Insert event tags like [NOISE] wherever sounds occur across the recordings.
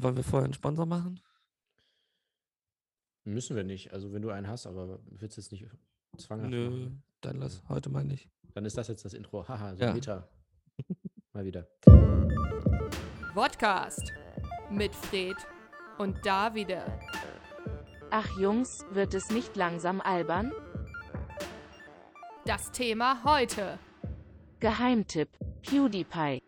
Wollen wir vorher einen Sponsor machen? Müssen wir nicht. Also wenn du einen hast, aber willst du jetzt nicht zwanghaft Nö, machen? dann lass heute mal nicht. Dann ist das jetzt das Intro. Haha, so Ja. Meter. [LAUGHS] Mal wieder. Podcast mit Fred und Davide. Ach Jungs, wird es nicht langsam albern? Das Thema heute. Geheimtipp, PewDiePie.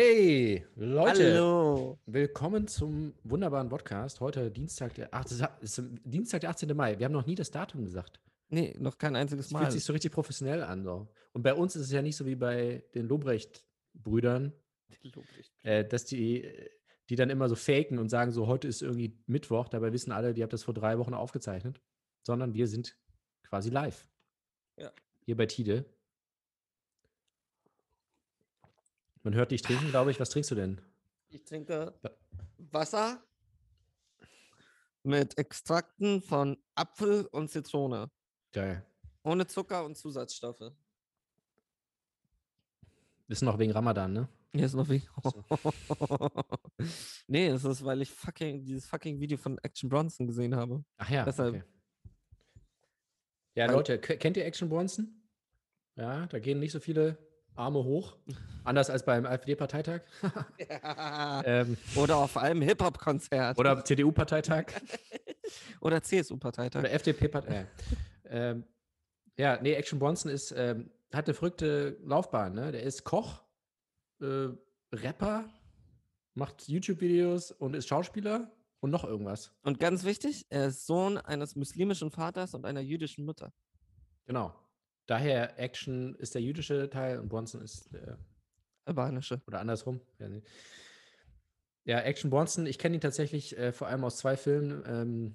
Hey, Leute. Hallo. Willkommen zum wunderbaren Podcast. Heute Dienstag, der, ach, das ist Dienstag, der 18. Mai. Wir haben noch nie das Datum gesagt. Nee, noch kein einziges Das Mal. fühlt sich so richtig professionell an. So. Und bei uns ist es ja nicht so wie bei den Lobrecht-Brüdern, äh, dass die, die dann immer so faken und sagen so, heute ist irgendwie Mittwoch. Dabei wissen alle, die habt das vor drei Wochen aufgezeichnet. Sondern wir sind quasi live. Ja. Hier bei Tide. Man hört dich trinken, glaube ich. Was trinkst du denn? Ich trinke Wa- Wasser mit Extrakten von Apfel und Zitrone. Geil. Ohne Zucker und Zusatzstoffe. Ist noch wegen Ramadan, ne? Hier ist noch so. [LAUGHS] nee, es ist, weil ich fucking dieses fucking Video von Action Bronson gesehen habe. Ach ja. Deshalb- Okay. Ja, Leute, kennt ihr Action Bronson? Ja, da gehen nicht so viele Arme hoch. Anders als beim AfD-Parteitag. [LAUGHS] ähm, Oder auf einem Hip-Hop-Konzert. oder CDU-Parteitag. [LAUGHS] Oder CSU-Parteitag. oder FDP-Partei. Äh, ähm, ja, nee, Action Bronson ist, ähm, hat eine verrückte Laufbahn. Ne? Der ist Koch, äh, Rapper, macht YouTube-Videos und ist Schauspieler und noch irgendwas. Und ganz wichtig, er ist Sohn eines muslimischen Vaters und einer jüdischen Mutter. Genau. Daher Action ist der jüdische Teil und Bronson ist der Albanische. Oder andersrum. Ja, nee. ja Action Bronson, ich kenne ihn tatsächlich äh, vor allem aus zwei Filmen. Ähm,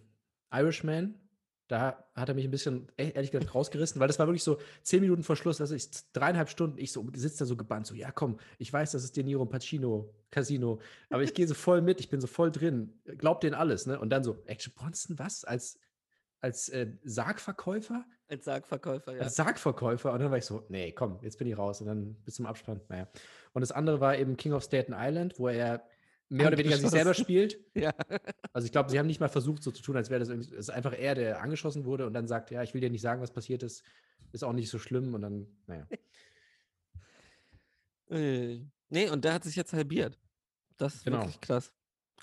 Irishman, da hat er mich ein bisschen, e- ehrlich gesagt, rausgerissen, weil das war wirklich so zehn Minuten vor Schluss, also ich dreieinhalb Stunden, ich so sitze da so gebannt, so, ja komm, ich weiß, das ist De Niro und Pacino Casino, aber ich gehe so voll mit, ich bin so voll drin, glaub denen alles, ne? Und dann so, Action Bronson, was? Als, als äh, Sargverkäufer? Als Sargverkäufer, ja. als Sargverkäufer. Und dann war ich so, nee, komm, jetzt bin ich raus. Und dann bis zum Abspann. Naja. Und das andere war eben King of Staten Island, wo er mehr oder weniger sich selber spielt. [LAUGHS] ja. Also ich glaube, sie haben nicht mal versucht, so zu tun, als wäre das irgendwie. Es ist einfach er, der angeschossen wurde und dann sagt, ja, ich will dir nicht sagen, was passiert ist. Ist auch nicht so schlimm. Und dann, naja. [LAUGHS] Äh, nee, und der hat sich jetzt halbiert. Das ist Genau. wirklich krass.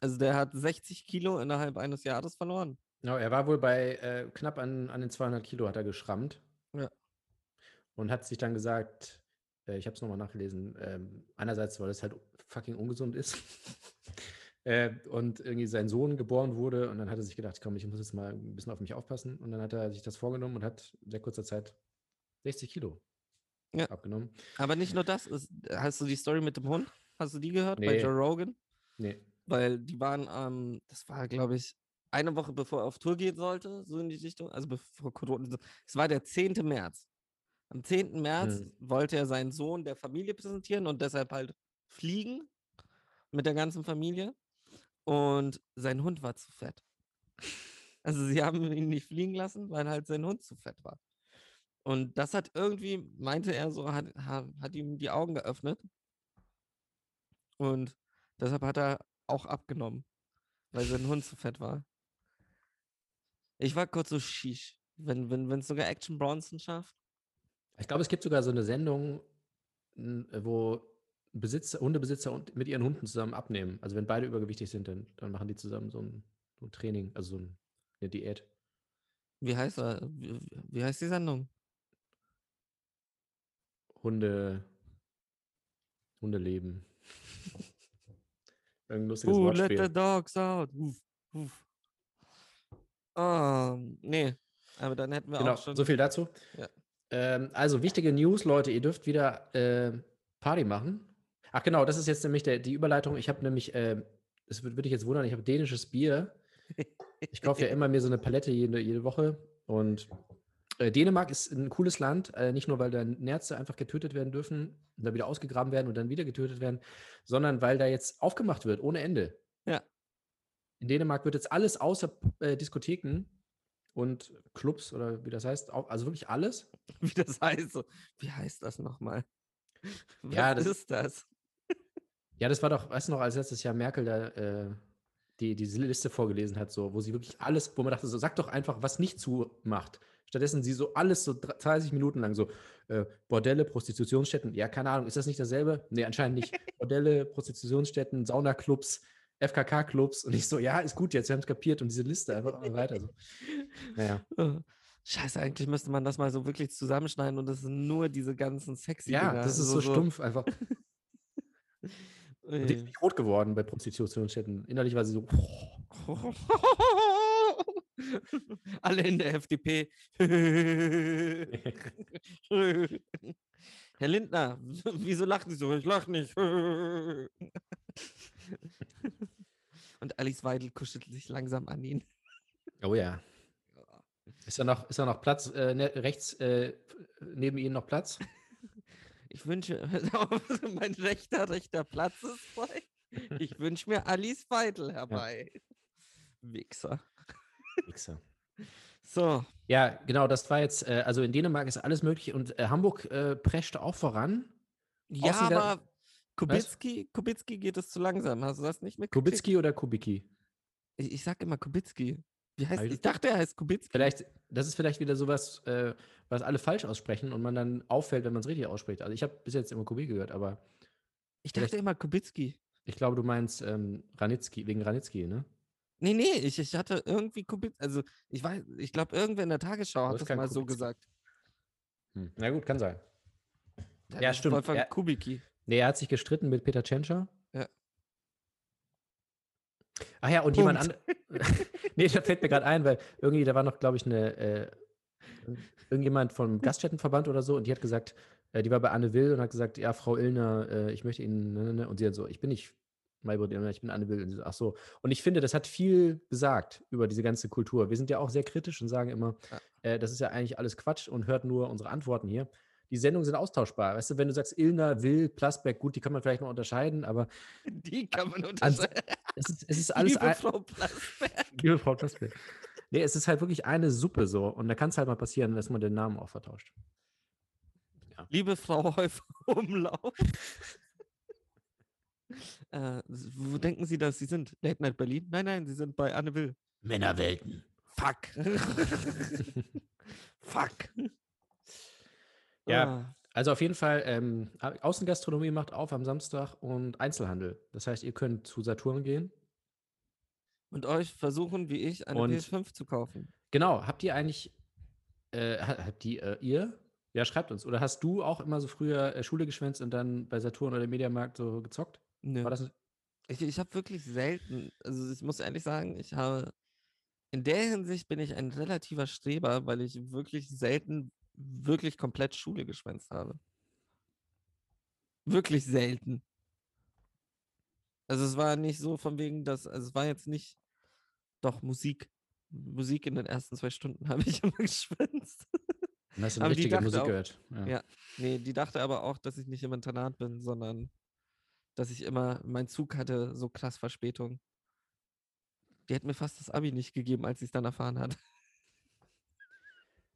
Also der hat 60 Kilo innerhalb eines Jahres verloren. Ja, er war wohl bei äh, knapp an, an den 200 Kilo, hat er geschrammt. Ja. Und hat sich dann gesagt, äh, ich habe es nochmal nachgelesen, ähm, einerseits, weil es halt fucking ungesund ist. [LAUGHS] äh, und irgendwie sein Sohn geboren wurde und dann hat er sich gedacht, komm, ich muss jetzt mal ein bisschen auf mich aufpassen. Und dann hat er sich das vorgenommen und hat in sehr kurzer Zeit 60 Kilo Ja. abgenommen. Aber nicht nur das. Ist, hast du die Story mit dem Hund? Hast du die gehört bei Nee. Joe Rogan? Nee. Weil die waren, ähm, das war, glaube ich, eine Woche bevor er auf Tour gehen sollte, so in die Richtung. Also bevor Corona. Es war der 10. März. Am 10. März Hm. wollte er seinen Sohn der Familie präsentieren und deshalb halt fliegen mit der ganzen Familie. Und sein Hund war zu fett. Also sie haben ihn nicht fliegen lassen, weil halt sein Hund zu fett war. Und das hat irgendwie, meinte er so, hat, ha- hat ihm die Augen geöffnet. Und deshalb hat er auch abgenommen, weil sein Hund zu fett war. Ich war kurz so shish, wenn wenn wenn es sogar Action Bronson schafft. Ich glaube, es gibt sogar so eine Sendung, wo Besitzer, Hundebesitzer und mit ihren Hunden zusammen abnehmen. Also wenn beide übergewichtig sind, dann, dann machen die zusammen so ein, so ein Training, also so ein, eine Diät. Wie heißt er? Wie, wie heißt die Sendung? Hunde, Hundeleben. [LAUGHS] Irgendein lustiges Who let the Wortspiel. dogs out? Uff, uff. Ah, nee. Aber dann hätten wir Genau, auch schon. so viel dazu. Ja. Ähm, also wichtige News, Leute, ihr dürft wieder äh, Party machen. Ach genau, das ist jetzt nämlich der, die Überleitung. Ich habe nämlich, äh, das würde würd dich jetzt wundern, ich habe dänisches Bier. Ich kaufe ja [LAUGHS] immer mir so eine Palette jede, jede Woche. Und äh, Dänemark ist ein cooles Land, äh, nicht nur, weil da Nerze einfach getötet werden dürfen und dann wieder ausgegraben werden und dann wieder getötet werden, sondern weil da jetzt aufgemacht wird, ohne Ende. Ja. In Dänemark wird jetzt alles außer äh, Diskotheken und Clubs oder wie das heißt, also wirklich alles. [LAUGHS] Wie das heißt. So. Wie heißt das nochmal? Was Ja, das- ist das? Ja, das war doch, weißt du noch, als letztes Jahr Merkel da äh, die, diese Liste vorgelesen hat, so, wo sie wirklich alles, wo man dachte, so, sag doch einfach, was nicht zumacht. Stattdessen sie so alles so 30 Minuten lang so, äh, Bordelle, Prostitutionsstätten, ja, keine Ahnung, ist das nicht dasselbe? Nee, anscheinend nicht. [LAUGHS] Bordelle, Prostitutionsstätten, Saunaclubs, FKK-Clubs und ich so, ja, ist gut jetzt, wir haben es kapiert und diese Liste einfach immer weiter. So. [LAUGHS] Naja. Scheiße, eigentlich müsste man das mal so wirklich zusammenschneiden und das sind nur diese ganzen sexy Ja, Dinger. das ist Also so stumpf einfach. [LAUGHS] Und die ist Ui. nicht rot geworden bei Prostitutionsstätten. Innerlich war sie so, [LAUGHS] Alle in der FDP. Herr Lindner, wieso lachen Sie so? Ich lach nicht. [LAUGHS] Und Alice Weidel kuschelt sich langsam an ihn. [LAUGHS] oh ja. Ist da noch, ist da noch Platz, äh, ne, rechts äh, neben Ihnen noch Platz? [LAUGHS] Ich wünsche, mein rechter, rechter Platz ist frei. Ich wünsche mir Alice Weidel herbei. Wichser. Wichser. So, Ja, genau, das war jetzt, äh, also in Dänemark ist alles möglich und äh, Hamburg äh, prescht auch voran. ja, aber Kubicki, Kubicki geht es zu langsam. Hast du das nicht mitgekriegt? Kubicki oder Kubicki? Ich, ich sag immer Kubicki. Wie heißt, ich dachte, er heißt Kubicki. Vielleicht, das ist vielleicht wieder sowas, äh, was alle falsch aussprechen und man dann auffällt, wenn man es richtig ausspricht. Also ich habe bis jetzt immer Kubicki gehört, aber Ich dachte immer Kubicki. ich glaube, du meinst ähm, Ranitzky, wegen Ranitzky, ne? Nee, nee, ich, ich hatte irgendwie Kubicki. Also, ich weiß, ich glaube, irgendwer in der Tagesschau hat das mal so Kubicki. gesagt. Hm. Na gut, kann sein. Ja, ist stimmt. Wolfgang Ja. Kubicki. Nee, er hat sich gestritten mit Peter Tschentscher. Ja. Ach ja, und jemand Punkt. anderes. [LAUGHS] [LAUGHS] nee, da fällt mir gerade ein, weil irgendwie, da war noch, glaube ich, eine, äh, irgendjemand vom Gaststättenverband oder so und die hat gesagt, äh, die war bei Anne Will und hat gesagt, ja, Frau Illner, äh, ich möchte Ihnen, ne, ne, ne. und sie hat so, ich bin nicht Maybrit Illner, ich bin Anne Will. Und sie so, ach so. Und ich finde, das hat viel gesagt über diese ganze Kultur. Wir sind ja auch sehr kritisch und sagen immer, Ja. äh, das ist ja eigentlich alles Quatsch und hört nur unsere Antworten hier. Die Sendungen sind austauschbar. Weißt du, wenn du sagst Illner, Will, Plasberg, gut, die kann man vielleicht noch unterscheiden, aber [LAUGHS] Die kann man unterscheiden. es ist, es ist [LAUGHS] alles Liebe Frau Plasberg. [LAUGHS] Liebe Frau Plasberg. Nee, es ist halt wirklich eine Suppe so. Und da kann es halt mal passieren, dass man den Namen auch vertauscht. Liebe Frau Häufer Umlauf. äh, wo denken Sie, dass Sie sind? Late Night Berlin? Nein, nein, Sie sind bei Anne Will. Männerwelten. Fuck. Fuck. Ja. Ah, Also auf jeden Fall, ähm, Au- Außengastronomie macht auf am Samstag und Einzelhandel. Das heißt, ihr könnt zu Saturn gehen. Und euch versuchen, wie ich, eine Und- PS5 zu kaufen. Genau, habt ihr eigentlich, äh, ha- habt die, äh, ihr? Ja, schreibt uns. Oder hast du auch immer so früher äh, Schule geschwänzt und dann bei Saturn oder Mediamarkt so gezockt? Nö. War das Ich, ich habe wirklich selten, also ich muss ehrlich sagen, ich habe, in der Hinsicht bin ich ein relativer Streber, weil ich wirklich selten wirklich komplett Schule geschwänzt habe. Wirklich selten. Also es war nicht so von wegen, dass, also es war jetzt nicht, doch Musik. Musik in den ersten zwei Stunden [LAUGHS] habe ich immer geschwänzt. Dann hast du Aber richtige Musik auch- gehört. Ja. Ja. Nee, die dachte aber auch, dass ich nicht im Internat bin, sondern dass ich immer, mein Zug hatte so krass Verspätung. Die hat mir fast das Abi nicht gegeben, als sie es dann erfahren hat.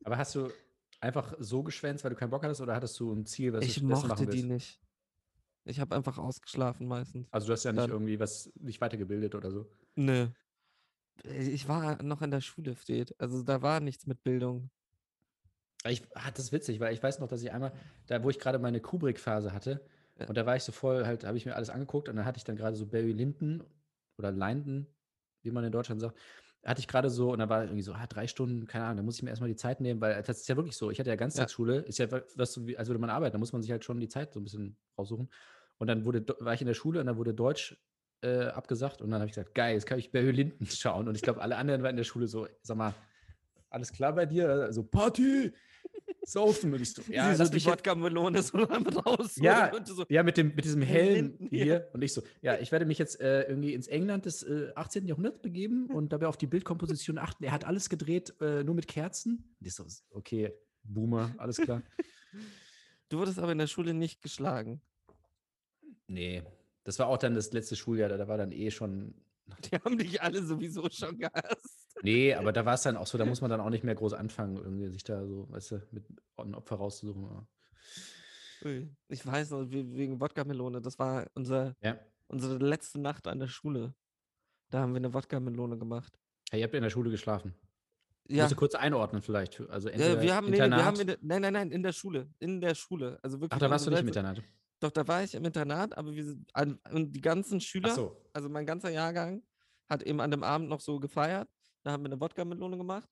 Aber hast du einfach so geschwänzt, weil du keinen Bock hattest, oder hattest du ein Ziel, was ich du stattdessen mochte machen die willst? nicht. Ich habe einfach ausgeschlafen meistens. Also du hast ja nicht Dann- irgendwie was nicht weitergebildet oder so. Nö. Ich war noch in der Schule, steht. Also da war nichts mit Bildung. Ich, ah, das ist witzig, weil ich weiß noch, dass ich einmal, da wo ich gerade meine Kubrick-Phase hatte, Ja. und da war ich so voll, halt, habe ich mir alles angeguckt und dann hatte ich dann gerade so Barry Lyndon oder Linden, wie man in Deutschland sagt, hatte ich gerade so, und da war irgendwie so, ah, drei Stunden, keine Ahnung, da muss ich mir erstmal die Zeit nehmen, weil das ist ja wirklich so. Ich hatte ja Ganztagsschule, ist ja wa- was als würde man arbeiten, da muss man sich halt schon die Zeit so ein bisschen raussuchen. Und dann wurde, war ich in der Schule und dann wurde Deutsch äh, abgesagt und dann habe ich gesagt, geil, jetzt kann ich Barry Lyndon [LAUGHS] schauen. Und ich glaube, alle anderen waren in der Schule so, sag mal, alles klar bei dir? So, Party! Saufen. Ich so, ja, sie so die Wodka-Melone so raus. Ja, so, ja, mit dem, mit diesem hellen Linden, hier. ja. Und ich so, ja, ich werde mich jetzt äh, irgendwie ins England des äh, 18. Jahrhunderts begeben [LAUGHS] und dabei auf die Bildkomposition achten. Er hat alles gedreht, äh, nur mit Kerzen. Und ich so, okay, Boomer, alles klar. [LAUGHS] Du wurdest aber in der Schule nicht geschlagen. nee, das war auch dann das letzte Schuljahr, da, da war dann eh schon. Die haben dich alle sowieso schon gehasst. Nee, aber da war es dann auch so, da muss man dann auch nicht mehr groß anfangen, irgendwie sich da so, weißt du, mit einem Opfer rauszusuchen. Ich weiß noch, we- wegen Wodka-Melone, das war unser Ja. Unsere letzte Nacht an der Schule. Da haben wir eine Wodka-Melone gemacht. Hey, ihr habt in der Schule geschlafen. Ja, Musst du kurz einordnen vielleicht. Also ja wir haben, nee, nee, Internat. wir haben in der, nein, nein, nein, in der Schule. In der Schule. Also wirklich. Ach, da warst du nicht im Internat. Doch, da war ich im Internat, aber wir sind, und die ganzen Schüler, so. also mein ganzer Jahrgang, hat eben an dem Abend noch so gefeiert. Da haben wir eine Wodka-Melone gemacht.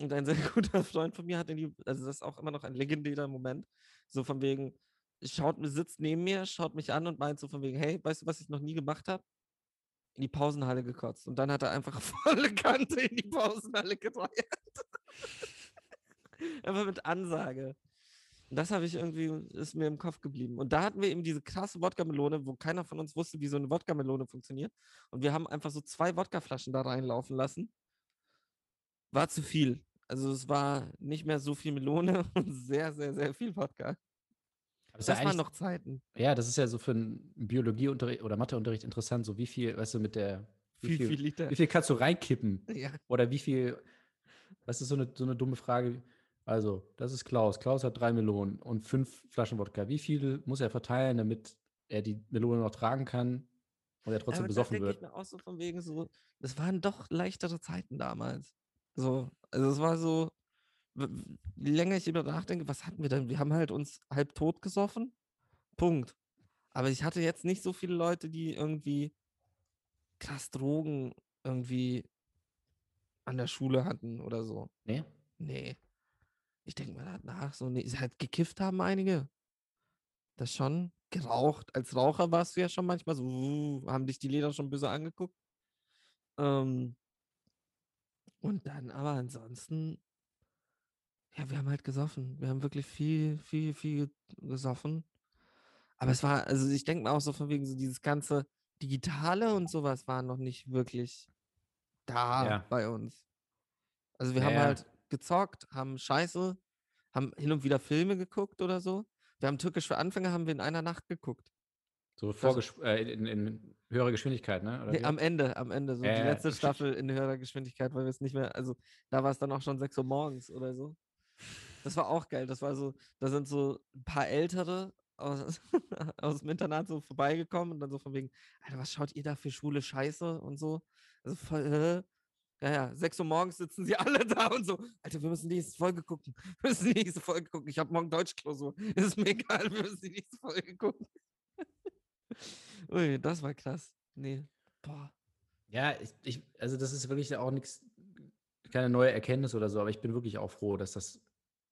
Und ein sehr [LAUGHS] guter Freund von mir hat in die, also das ist auch immer noch ein legendärer Moment, so von wegen, schaut, sitzt neben mir, schaut mich an und meint so von wegen, hey, weißt du, was ich noch nie gemacht habe? In die Pausenhalle gekotzt. Und dann hat er einfach [LAUGHS] volle Kante in die Pausenhalle gedreht. [LAUGHS] einfach mit Ansage. Und das habe ich irgendwie, ist mir im Kopf geblieben. Und da hatten wir eben diese krasse Wodka-Melone, wo keiner von uns wusste, wie so eine Wodka-Melone funktioniert. Und wir haben einfach so zwei Wodkaflaschen da reinlaufen lassen. War zu viel. Also es war nicht mehr so viel Melone [LAUGHS] und sehr, sehr, sehr viel Wodka. Ja Das waren noch Zeiten. Ja, das ist ja so für einen Biologieunterricht oder Matheunterricht interessant, so wie viel, weißt du, mit der, wie Viel, viel, viel Liter. wie viel kannst du reinkippen? Ja. Oder wie viel, was ist so eine, so eine dumme Frage? Also, das ist Klaus. Klaus hat drei Melonen und fünf Flaschen Wodka. Wie viel muss er verteilen, damit er die Melone noch tragen kann und er trotzdem Aber besoffen wird? ich mir auch so von wegen so, das waren doch leichtere Zeiten damals. So, also es war so, je länger ich über nachdenke, was hatten wir denn? Wir haben halt uns halb tot gesoffen. Punkt. Aber ich hatte jetzt nicht so viele Leute, die irgendwie krass Drogen irgendwie an der Schule hatten oder so. Nee? Nee. Ich denke mal nach, so, nee, halt gekifft haben einige. Das schon. Geraucht. Als Raucher warst du ja schon manchmal so, uh, haben dich die Leder schon böse angeguckt. Ähm, und dann aber ansonsten, ja, wir haben halt gesoffen. Wir haben wirklich viel, viel, viel gesoffen. Aber es war, also ich denke mal auch so von wegen so dieses ganze Digitale und sowas war noch nicht wirklich da Ja. bei uns. Also wir Ja, haben halt gezockt, haben Scheiße, haben hin und wieder Filme geguckt oder so. Wir haben Türkisch für Anfänger, haben wir in einer Nacht geguckt. So vorgesch äh, in, in höherer Geschwindigkeit, ne? Nee, am Ende, am Ende, so Ja, die letzte Staffel in höherer Geschwindigkeit, weil wir es nicht mehr, also da war es dann auch schon 6 Uhr morgens oder so. Das war auch geil. Das war so, da sind so ein paar Ältere aus, [LAUGHS] aus dem Internat so vorbeigekommen und dann so von wegen, Alter, was schaut ihr da für schwule Scheiße und so? Also voll, äh, ja, ja, 6 Uhr morgens sitzen sie alle [LAUGHS] da und so, Alter, wir müssen die nächste Folge gucken. [LAUGHS] Wir müssen die nächste Folge gucken. Ich habe morgen Deutschklausur. [LAUGHS] Ist mir egal, wir müssen die nächste Folge gucken. Ui, das war krass. Nee. Boah. Ja, ich, ich, also das ist wirklich auch nichts, keine neue Erkenntnis oder so, aber ich bin wirklich auch froh, dass das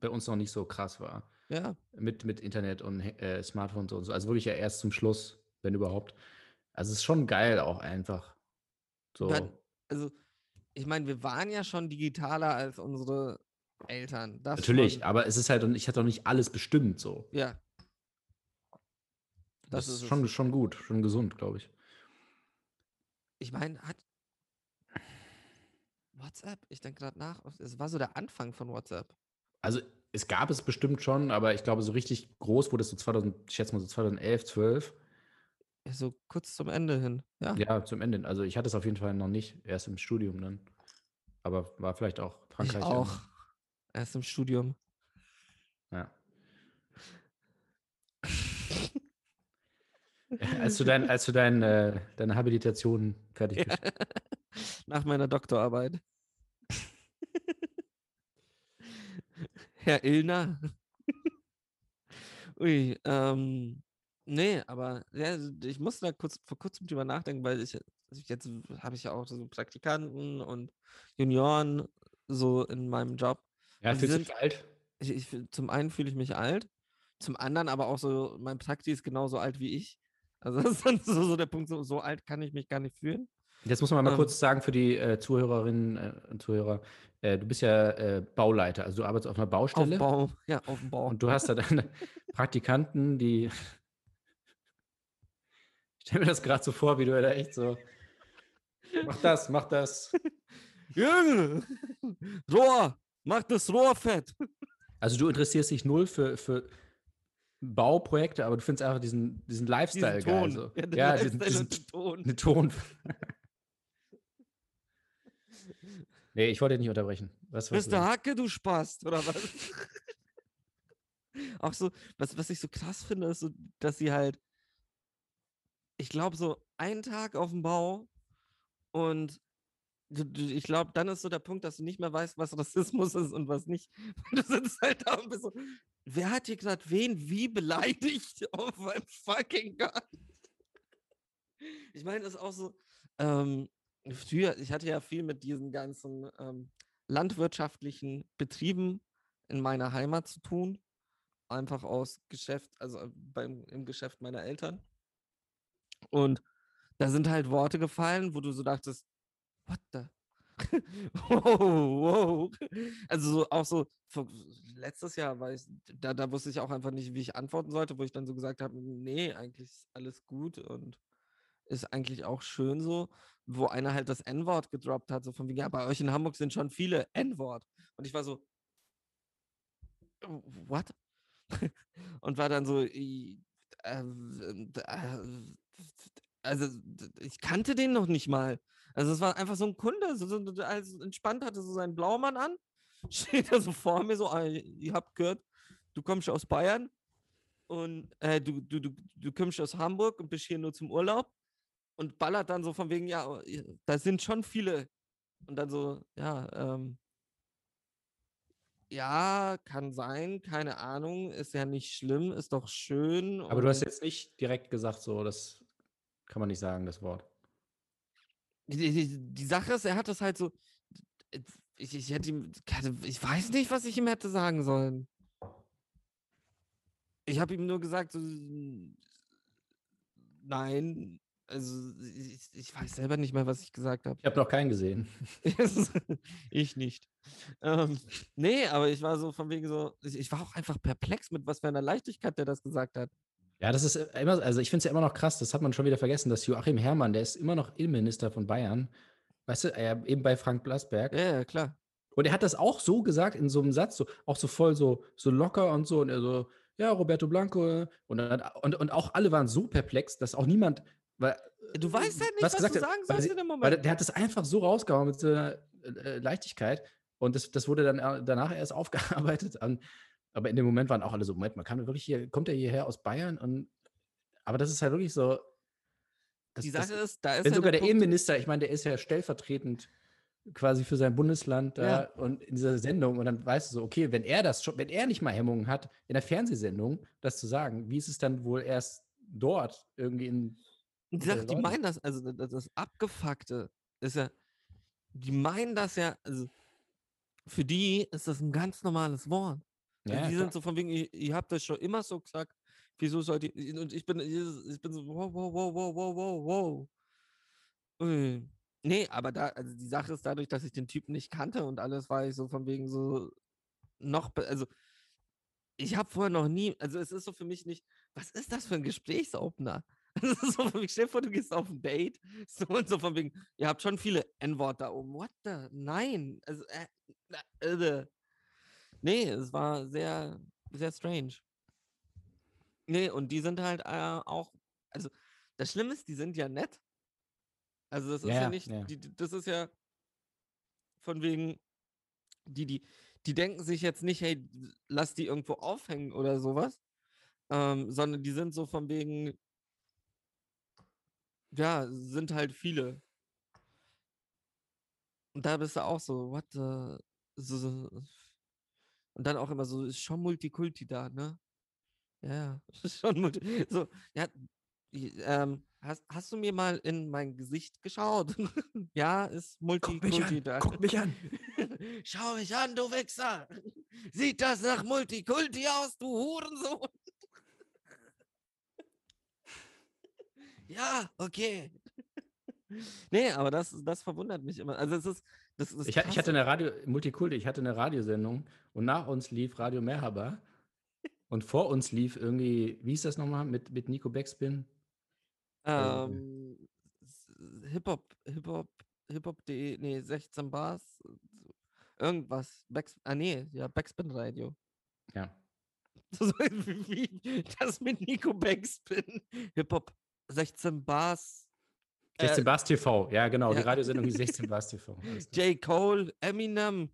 bei uns noch nicht so krass war. Ja, Mit, mit Internet und äh, Smartphones und so. Also wirklich ja erst zum Schluss, wenn überhaupt. Also es ist schon geil auch einfach. So. Dann, also, ich meine, wir waren ja schon digitaler als unsere Eltern. Das Natürlich, schon. aber es ist halt, und ich hatte doch nicht alles bestimmt so. Ja, Das, Das ist es. schon, schon gut, schon gesund, glaube ich. ich meine, hat WhatsApp, ich denke gerade nach, es war so der Anfang von WhatsApp. Also es gab es bestimmt schon, aber ich glaube, so richtig groß wurde es so 2000, ich schätze mal so 2011, 12. So kurz zum Ende hin. Ja. Ja, zum Ende. Also ich hatte es auf jeden Fall noch nicht, erst im Studium dann. Aber war vielleicht auch ich Frankreich. auch. irgendwann. Erst im Studium. Ja. [LAUGHS] als du, dein, als du dein, äh, deine Habilitation fertig bist. [LAUGHS] Nach meiner Doktorarbeit. [LAUGHS] Herr Illner. Ui, ähm, nee, aber ja, ich muss da kurz vor kurzem drüber nachdenken, weil ich also jetzt habe ich ja auch so Praktikanten und Junioren so in meinem Job. Ja, fühlst du sind- dich alt? Ich, ich, zum einen fühle ich mich alt, zum anderen aber auch so, mein Prakti ist genauso alt wie ich. Also [LAUGHS] das ist dann so, so der Punkt, so, so alt kann ich mich gar nicht fühlen. Jetzt muss man mal Ähm. kurz sagen für die äh, Zuhörerinnen äh, und Zuhörer, äh, du bist ja äh, Bauleiter, also du arbeitest auf einer Auf Baustelle dem Bau, ja, auf dem Bau. und du hast da deine [LAUGHS] Praktikanten, die ich stelle mir das gerade so vor, wie du da echt so [LAUGHS] mach das, mach das. [LAUGHS] Junge, Rohr, mach das Rohr fett. Also du interessierst dich null für, für Bauprojekte, aber du findest einfach diesen, diesen Lifestyle Diesen geil. Ton. So. [LAUGHS] Ja, Ja, Lifestyle diesen, diesen Ton. den Ton. nee, ich wollte dich nicht unterbrechen. Was wolltest du Mr. sagen? Hacke, du Spast, oder was? Auch so, was, was ich so krass finde, ist so, dass sie halt. Ich glaube, so einen Tag auf dem Bau und du, du, ich glaube, dann ist so der Punkt, dass du nicht mehr weißt, was Rassismus ist und was nicht. [LAUGHS] Du sitzt halt da und bist so, wer hat hier gerade wen wie beleidigt [LAUGHS] auf meinem fucking Garten? Ich meine, das ist auch so, ähm, früher, ich hatte ja viel mit diesen ganzen ähm, landwirtschaftlichen Betrieben in meiner Heimat zu tun. Einfach aus Geschäft, also äh, beim, im Geschäft meiner Eltern. Und da sind halt Worte gefallen, wo du so dachtest, what the? [LAUGHS] wow, wow. Also so, auch so, letztes Jahr war ich, da, da wusste ich auch einfach nicht, wie ich antworten sollte, wo ich dann so gesagt habe, nee, eigentlich ist alles gut und ist eigentlich auch schön so, wo einer halt das N-Wort gedroppt hat, so von wegen, ja, bei euch in Hamburg sind schon viele N-Wort. Und ich war so, what? [LAUGHS] und war dann so, äh, äh, also ich kannte den noch nicht mal. Also es war einfach so ein Kunde, so, so, so als entspannt hatte so seinen Blaumann an, [LAUGHS] steht er so vor mir so, ah, ihr habt gehört, du kommst aus Bayern und äh, du, du, du, du kommst aus Hamburg und bist hier nur zum Urlaub und ballert dann so von wegen, ja, ihr- da sind schon viele. Und dann so, ja, ähm, ja, kann sein, keine Ahnung, ist ja nicht schlimm, ist doch schön. Aber du hast jetzt nicht direkt gesagt, so, das kann man nicht sagen, das Wort. Die, die, die Sache ist, er hat das halt so. Ich, ich hätte ihm. Ich weiß nicht, was ich ihm hätte sagen sollen. Ich habe ihm nur gesagt, so, nein. Also, ich, ich weiß selber nicht mehr, was ich gesagt habe. Ich habe noch keinen gesehen. [LAUGHS] [LAUGHS] ich nicht. Ähm, nee, aber ich war so von wegen so. Ich, ich war auch einfach perplex, mit was für einer Leichtigkeit der das gesagt hat. Ja, das ist äh, immer, also ich finde es ja immer noch krass, das hat man schon wieder vergessen, dass Joachim Herrmann, der ist immer noch Innenminister von Bayern, weißt du, äh, eben bei Frank Blasberg. Ja, ja, klar. Und er hat das auch so gesagt in so einem Satz, so, auch so voll so, so locker und so. Und er so, ja, Roberto Blanco. äh, Und, dann, und, und auch alle waren so perplex, dass auch niemand. Weil, Du weißt halt nicht, was was, du sagen weil sollst in dem Weil Moment. der, der hat das einfach so rausgehauen mit so einer äh, Leichtigkeit. Und das, das wurde dann äh, danach erst [LAUGHS] aufgearbeitet. An, aber in dem Moment waren auch alle so, Moment, man kann wirklich hier, kommt er hierher aus Bayern? Und, aber das ist halt wirklich so. Das, Die das, Sache ist, da ist wenn ja sogar der, Punkt- Innenminister, ich meine, der ist ja stellvertretend quasi für sein Bundesland da Ja. und in dieser Sendung und dann weißt du so, okay, wenn er das schon, wenn er nicht mal Hemmungen hat, in der Fernsehsendung das zu sagen, wie ist es dann wohl erst dort irgendwie in Die unter Sache, die meinen das, also das, das Abgefuckte ist ja, die meinen das ja, also für die ist das ein ganz normales Wort. Ja, die klar. sind so von wegen, ihr, ihr habt das schon immer so gesagt, wieso sollt ihr, und ich bin, ich bin so, wow, wow, wow, wow, wow, wow, wow. Nee, aber da, also die Sache ist dadurch, dass ich den Typen nicht kannte und alles war ich so von wegen so noch, also ich habe vorher noch nie, also es ist so für mich nicht, was ist das für ein Gesprächsopener? [LAUGHS] Das ist so von wegen, stell dir vor, du gehst auf ein Date, [LAUGHS] so und so von wegen, ihr habt schon viele N-Wort da oben. What the? Nein. Also, äh, na, äh, nee, es war sehr, sehr strange. Nee, und die sind halt äh, auch, also das Schlimme ist, die sind ja nett. Also das ist Ja, ja, nicht, ja. Die, das ist ja von wegen, die, die, die denken sich jetzt nicht, hey, lass die irgendwo aufhängen oder sowas, ähm, sondern die sind so von wegen, ja, sind halt viele. Und da bist du auch so, what the, so. Und dann auch immer so, ist schon Multikulti da, ne? Ja, [LAUGHS] ist schon Multi, so, ja, ähm, hast, hast du mir mal in mein Gesicht geschaut? [LAUGHS] ja, ist Multikulti da. mich an. [LAUGHS] Schau mich an, du Wichser! Sieht das nach Multikulti aus, du Hurensohn? ja, okay. nee, aber das, das verwundert mich immer. Also es ist, das ist Ich, ich hatte eine Radio, Multikulti, ich hatte eine Radiosendung und nach uns lief Radio Merhaba und vor uns lief irgendwie, wie hieß das nochmal, mit, mit Nico Backspin? ähm, s- Hip-Hop, Hip-Hop, Hip-Hop.de, nee, 16 Bars, irgendwas. Backs ah, nee, ja, Backspin Radio. Ja. [LAUGHS] So wie das mit Nico Backspin. Hip-Hop 16 Bars. 16 Äh, Bars TV, ja genau, die ja. Radiosendung hieß [LAUGHS] 16 Bars TV. J. Cole, Eminem,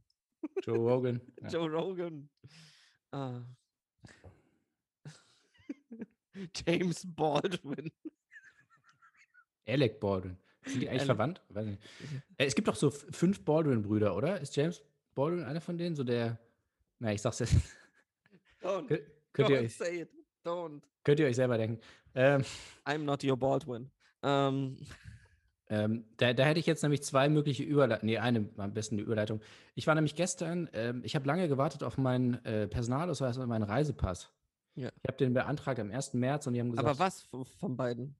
Joe Rogan. [LAUGHS] Ja. Joe Rogan. Ah. [LAUGHS] James Baldwin. Alec Baldwin. Sind die eigentlich Alec. verwandt? Weiß nicht. Äh, Es gibt doch so fünf Baldwin-Brüder, oder? Ist James Baldwin einer von denen? So der. Na, ich sag's jetzt. [LAUGHS] Don't, Kö- könnt, ihr don't euch, say it. Don't. könnt ihr euch selber denken. Ähm, I'm not your Baldwin. Ähm, ähm, da, da hätte ich jetzt nämlich zwei mögliche Überleitungen. Nee, eine am besten die Überleitung. Ich war nämlich gestern, ähm, ich habe lange gewartet auf meinen äh, Personalausweis und meinen Reisepass. Ja. Ich habe den beantragt am 1. März und die haben gesagt, aber was von beiden?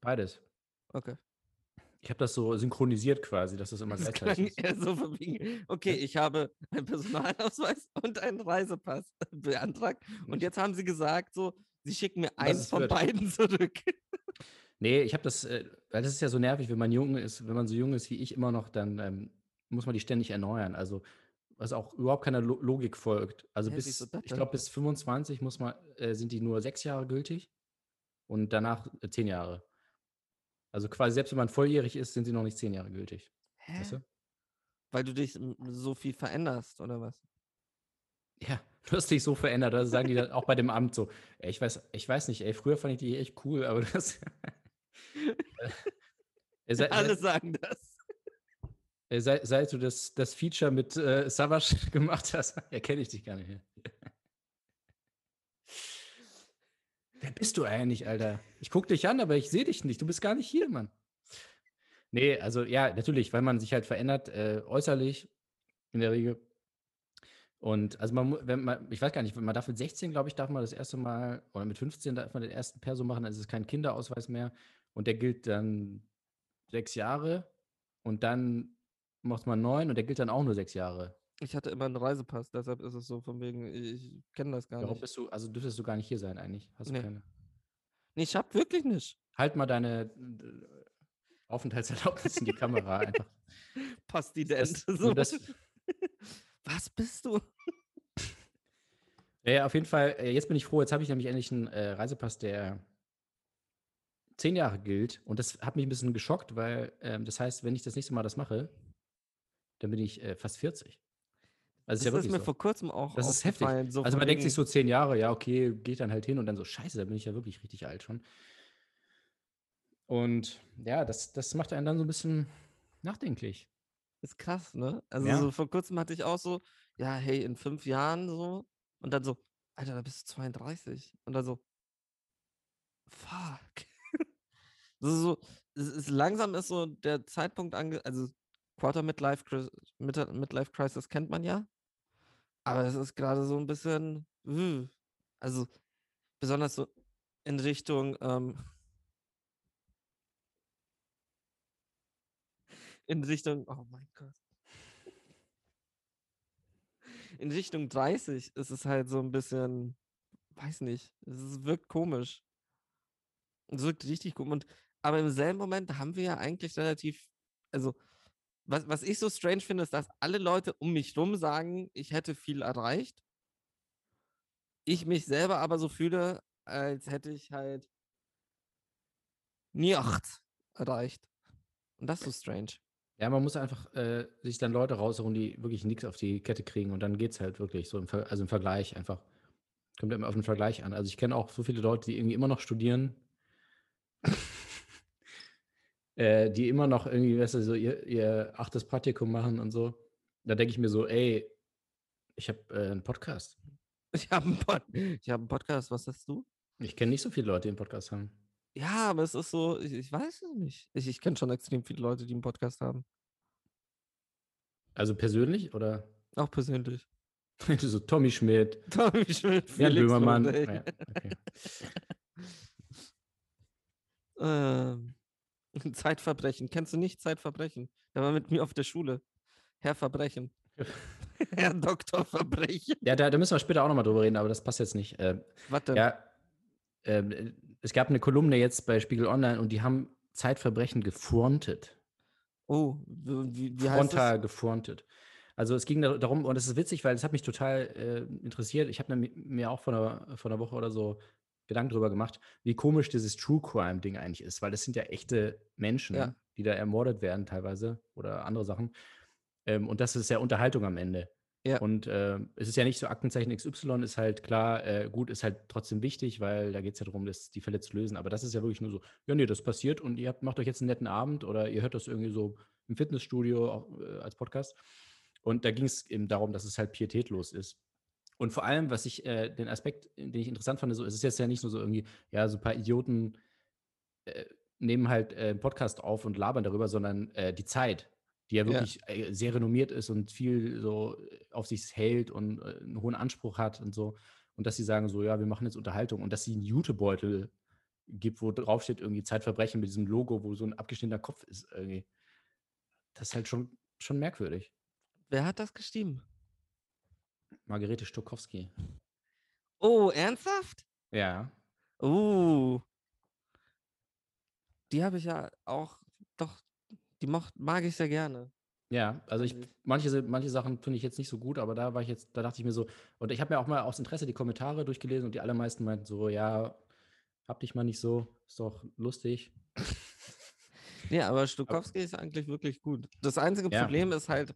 beides. Okay. Ich habe das so synchronisiert quasi, dass das immer Das gleichzeitig ist. eher so von wegen, okay, ich habe einen Personalausweis [LAUGHS] und einen Reisepass beantragt. Und jetzt haben sie gesagt, so, sie schicken mir eins von wird. beiden [LAUGHS] zurück. Nee, ich habe das, äh, weil das ist ja so nervig, wenn man jung ist, wenn man so jung ist wie ich immer noch, dann ähm, muss man die ständig erneuern. Also was auch überhaupt keiner Lo Logik folgt. Also Hä, bis, ich glaube, bis 25 muss man, äh, sind die nur sechs Jahre gültig und danach äh, zehn Jahre. Also quasi selbst wenn man volljährig ist, sind sie noch nicht zehn Jahre gültig. Hä? Weißt du? Weil du dich so viel veränderst, oder was? Ja, [LAUGHS] du hast dich so verändert. Das sagen die dann auch bei dem Amt so. Ey, ich weiß, ich weiß nicht, ey, früher fand ich die echt cool, aber [LAUGHS] das. Äh, sei- Alle sagen das. Seit, seit du das, das Feature mit äh, Savage [LAUGHS] gemacht hast, erkenne ich dich gar nicht mehr. Wer bist du eigentlich, Alter? Ich gucke dich an, aber ich sehe dich nicht. Du bist gar nicht hier, Mann. Nee, also ja, natürlich, weil man sich halt verändert, äh, äußerlich in der Regel. Und also man, wenn man, ich weiß gar nicht, man darf mit 16, glaube ich, darf man das erste Mal, oder mit 15 darf man den ersten Perso machen, ist es kein Kinderausweis mehr. Und der gilt dann sechs Jahre. Und dann macht man neun und der gilt dann auch nur sechs Jahre. Ich hatte immer einen Reisepass, deshalb ist es so von wegen, ich kenne das gar Warum nicht. bist du, also dürftest du gar nicht hier sein eigentlich? Hast du Nee. keine? Nee, ich hab wirklich nicht. Halt mal deine Aufenthaltserlaubnis in die Kamera einfach. [LAUGHS] Postident. Das- [LAUGHS] so. nur das- [LAUGHS] Was bist du? Ja, auf jeden Fall, äh, jetzt bin ich froh, jetzt habe ich nämlich endlich einen äh, Reisepass, der zehn Jahre gilt. Und das hat mich ein bisschen geschockt, weil ähm, das heißt, wenn ich das nächste Mal das mache, dann bin ich äh, fast 40. Also Das ist ja ist wirklich mir so. vor kurzem auch Das ist heftig. aufgefallen. So also man denkt sich so zehn Jahre, ja, okay, geht dann halt hin und dann so, scheiße, da bin ich ja wirklich richtig alt schon. Und ja, das, das macht einen dann so ein bisschen nachdenklich. Ist krass, ne? Also Ja. so vor kurzem hatte ich auch so, ja, hey, in fünf Jahren so. Und dann so, Alter, da bist du 32. Und dann so, fuck. So, so, es ist, langsam ist so der Zeitpunkt ange... Also Quarter Midlife, Midlife Crisis kennt man ja. Aber es ist gerade so ein bisschen, uh, also besonders so in Richtung, ähm, [LAUGHS] in Richtung, oh mein Gott. In Richtung 30 ist es halt so ein bisschen, weiß nicht, es ist, wirkt komisch. Es wirkt richtig komisch. Und, aber im selben Moment haben wir ja eigentlich relativ, also was, was ich so strange finde, ist, dass alle Leute um mich rum sagen, ich hätte viel erreicht. Ich mich selber aber so fühle, als hätte ich halt nie acht erreicht. Und das ist so strange. Ja, man muss einfach äh, sich dann Leute raussuchen, die wirklich nichts auf die Kette kriegen und dann geht es halt wirklich so im, Ver also im Vergleich einfach. Kommt immer auf den Vergleich an. Also ich kenne auch so viele Leute, die irgendwie immer noch studieren, äh, die immer noch irgendwie, weißt du, so ihr, ihr achtes Praktikum machen und so. Da denke ich mir so, ey, ich habe äh, einen Podcast. Ich habe einen, Pod ich hab einen Podcast, was hast du? Ich kenne nicht so viele Leute, die einen Podcast haben. Ja, aber es ist so, ich, ich weiß es nicht. Ich, ich kenne schon extrem viele Leute, die einen Podcast haben. Also persönlich oder Auch persönlich. [LAUGHS] so Tommy Schmidt, [LAUGHS] Tommy Schmidt, Jan Felix Böhmermann. Lobrecht. Ja, okay. [LAUGHS] Ähm, [LAUGHS] Zeitverbrechen. Kennst du nicht Zeitverbrechen? Der war mit mir auf der Schule. Herr Verbrechen. [LAUGHS] Herr Doktor Verbrechen. ja da, da müssen wir später auch nochmal drüber reden, aber das passt jetzt nicht. Äh, Was denn? Ja, ähm, es gab eine Kolumne jetzt bei Spiegel Online und die haben Zeitverbrechen gefrontet. Oh, wie, wie heißt Frontal das? gefrontet. Also es ging da- darum, und es ist witzig, weil es hat mich total äh, interessiert. Ich habe mir auch vor einer, vor einer Woche oder so Gedanken drüber gemacht, wie komisch dieses True Crime-Ding eigentlich ist, weil das sind ja echte Menschen, Ja. die da ermordet werden teilweise oder andere Sachen. Ähm, und das ist ja Unterhaltung am Ende. Ja. Und äh, es ist ja nicht so, Aktenzeichen XY ist halt klar, äh, gut, ist halt trotzdem wichtig, weil da geht es ja darum, das, die Fälle zu lösen. Aber das ist ja wirklich nur so, ja, nee, das passiert und ihr habt, macht euch jetzt einen netten Abend oder ihr hört das irgendwie so im Fitnessstudio auch, äh, als Podcast. Und da ging es eben darum, dass es halt pietätlos ist. Und vor allem, was ich, äh, den Aspekt, den ich interessant fand, so, es ist jetzt ja nicht nur so irgendwie, ja, so ein paar Idioten äh, nehmen halt äh, einen Podcast auf und labern darüber, sondern äh, die Zeit, die ja Ja. wirklich äh, sehr renommiert ist und viel so äh, auf sich hält und äh, einen hohen Anspruch hat und so. Und dass sie sagen so, ja, wir machen jetzt Unterhaltung und dass sie einen Jutebeutel gibt, wo drauf steht irgendwie Zeitverbrechen mit diesem Logo, wo so ein abgeschnittener Kopf ist irgendwie. Das ist halt schon, schon merkwürdig. Wer hat das geschrieben? Margarete Stokowski. Oh, ernsthaft? Ja. Uh. Die habe ich ja auch, doch, die mocht, mag ich sehr gerne. Ja, also ich, Mhm. manche, manche Sachen finde ich jetzt nicht so gut, aber da war ich jetzt, da dachte ich mir so, und ich habe mir auch mal aus Interesse die Kommentare durchgelesen und die allermeisten meinten so, ja, hab dich mal nicht so, ist doch lustig. [LAUGHS] Ja, aber Stukowski ist eigentlich wirklich gut. Das einzige Ja. Problem ist halt,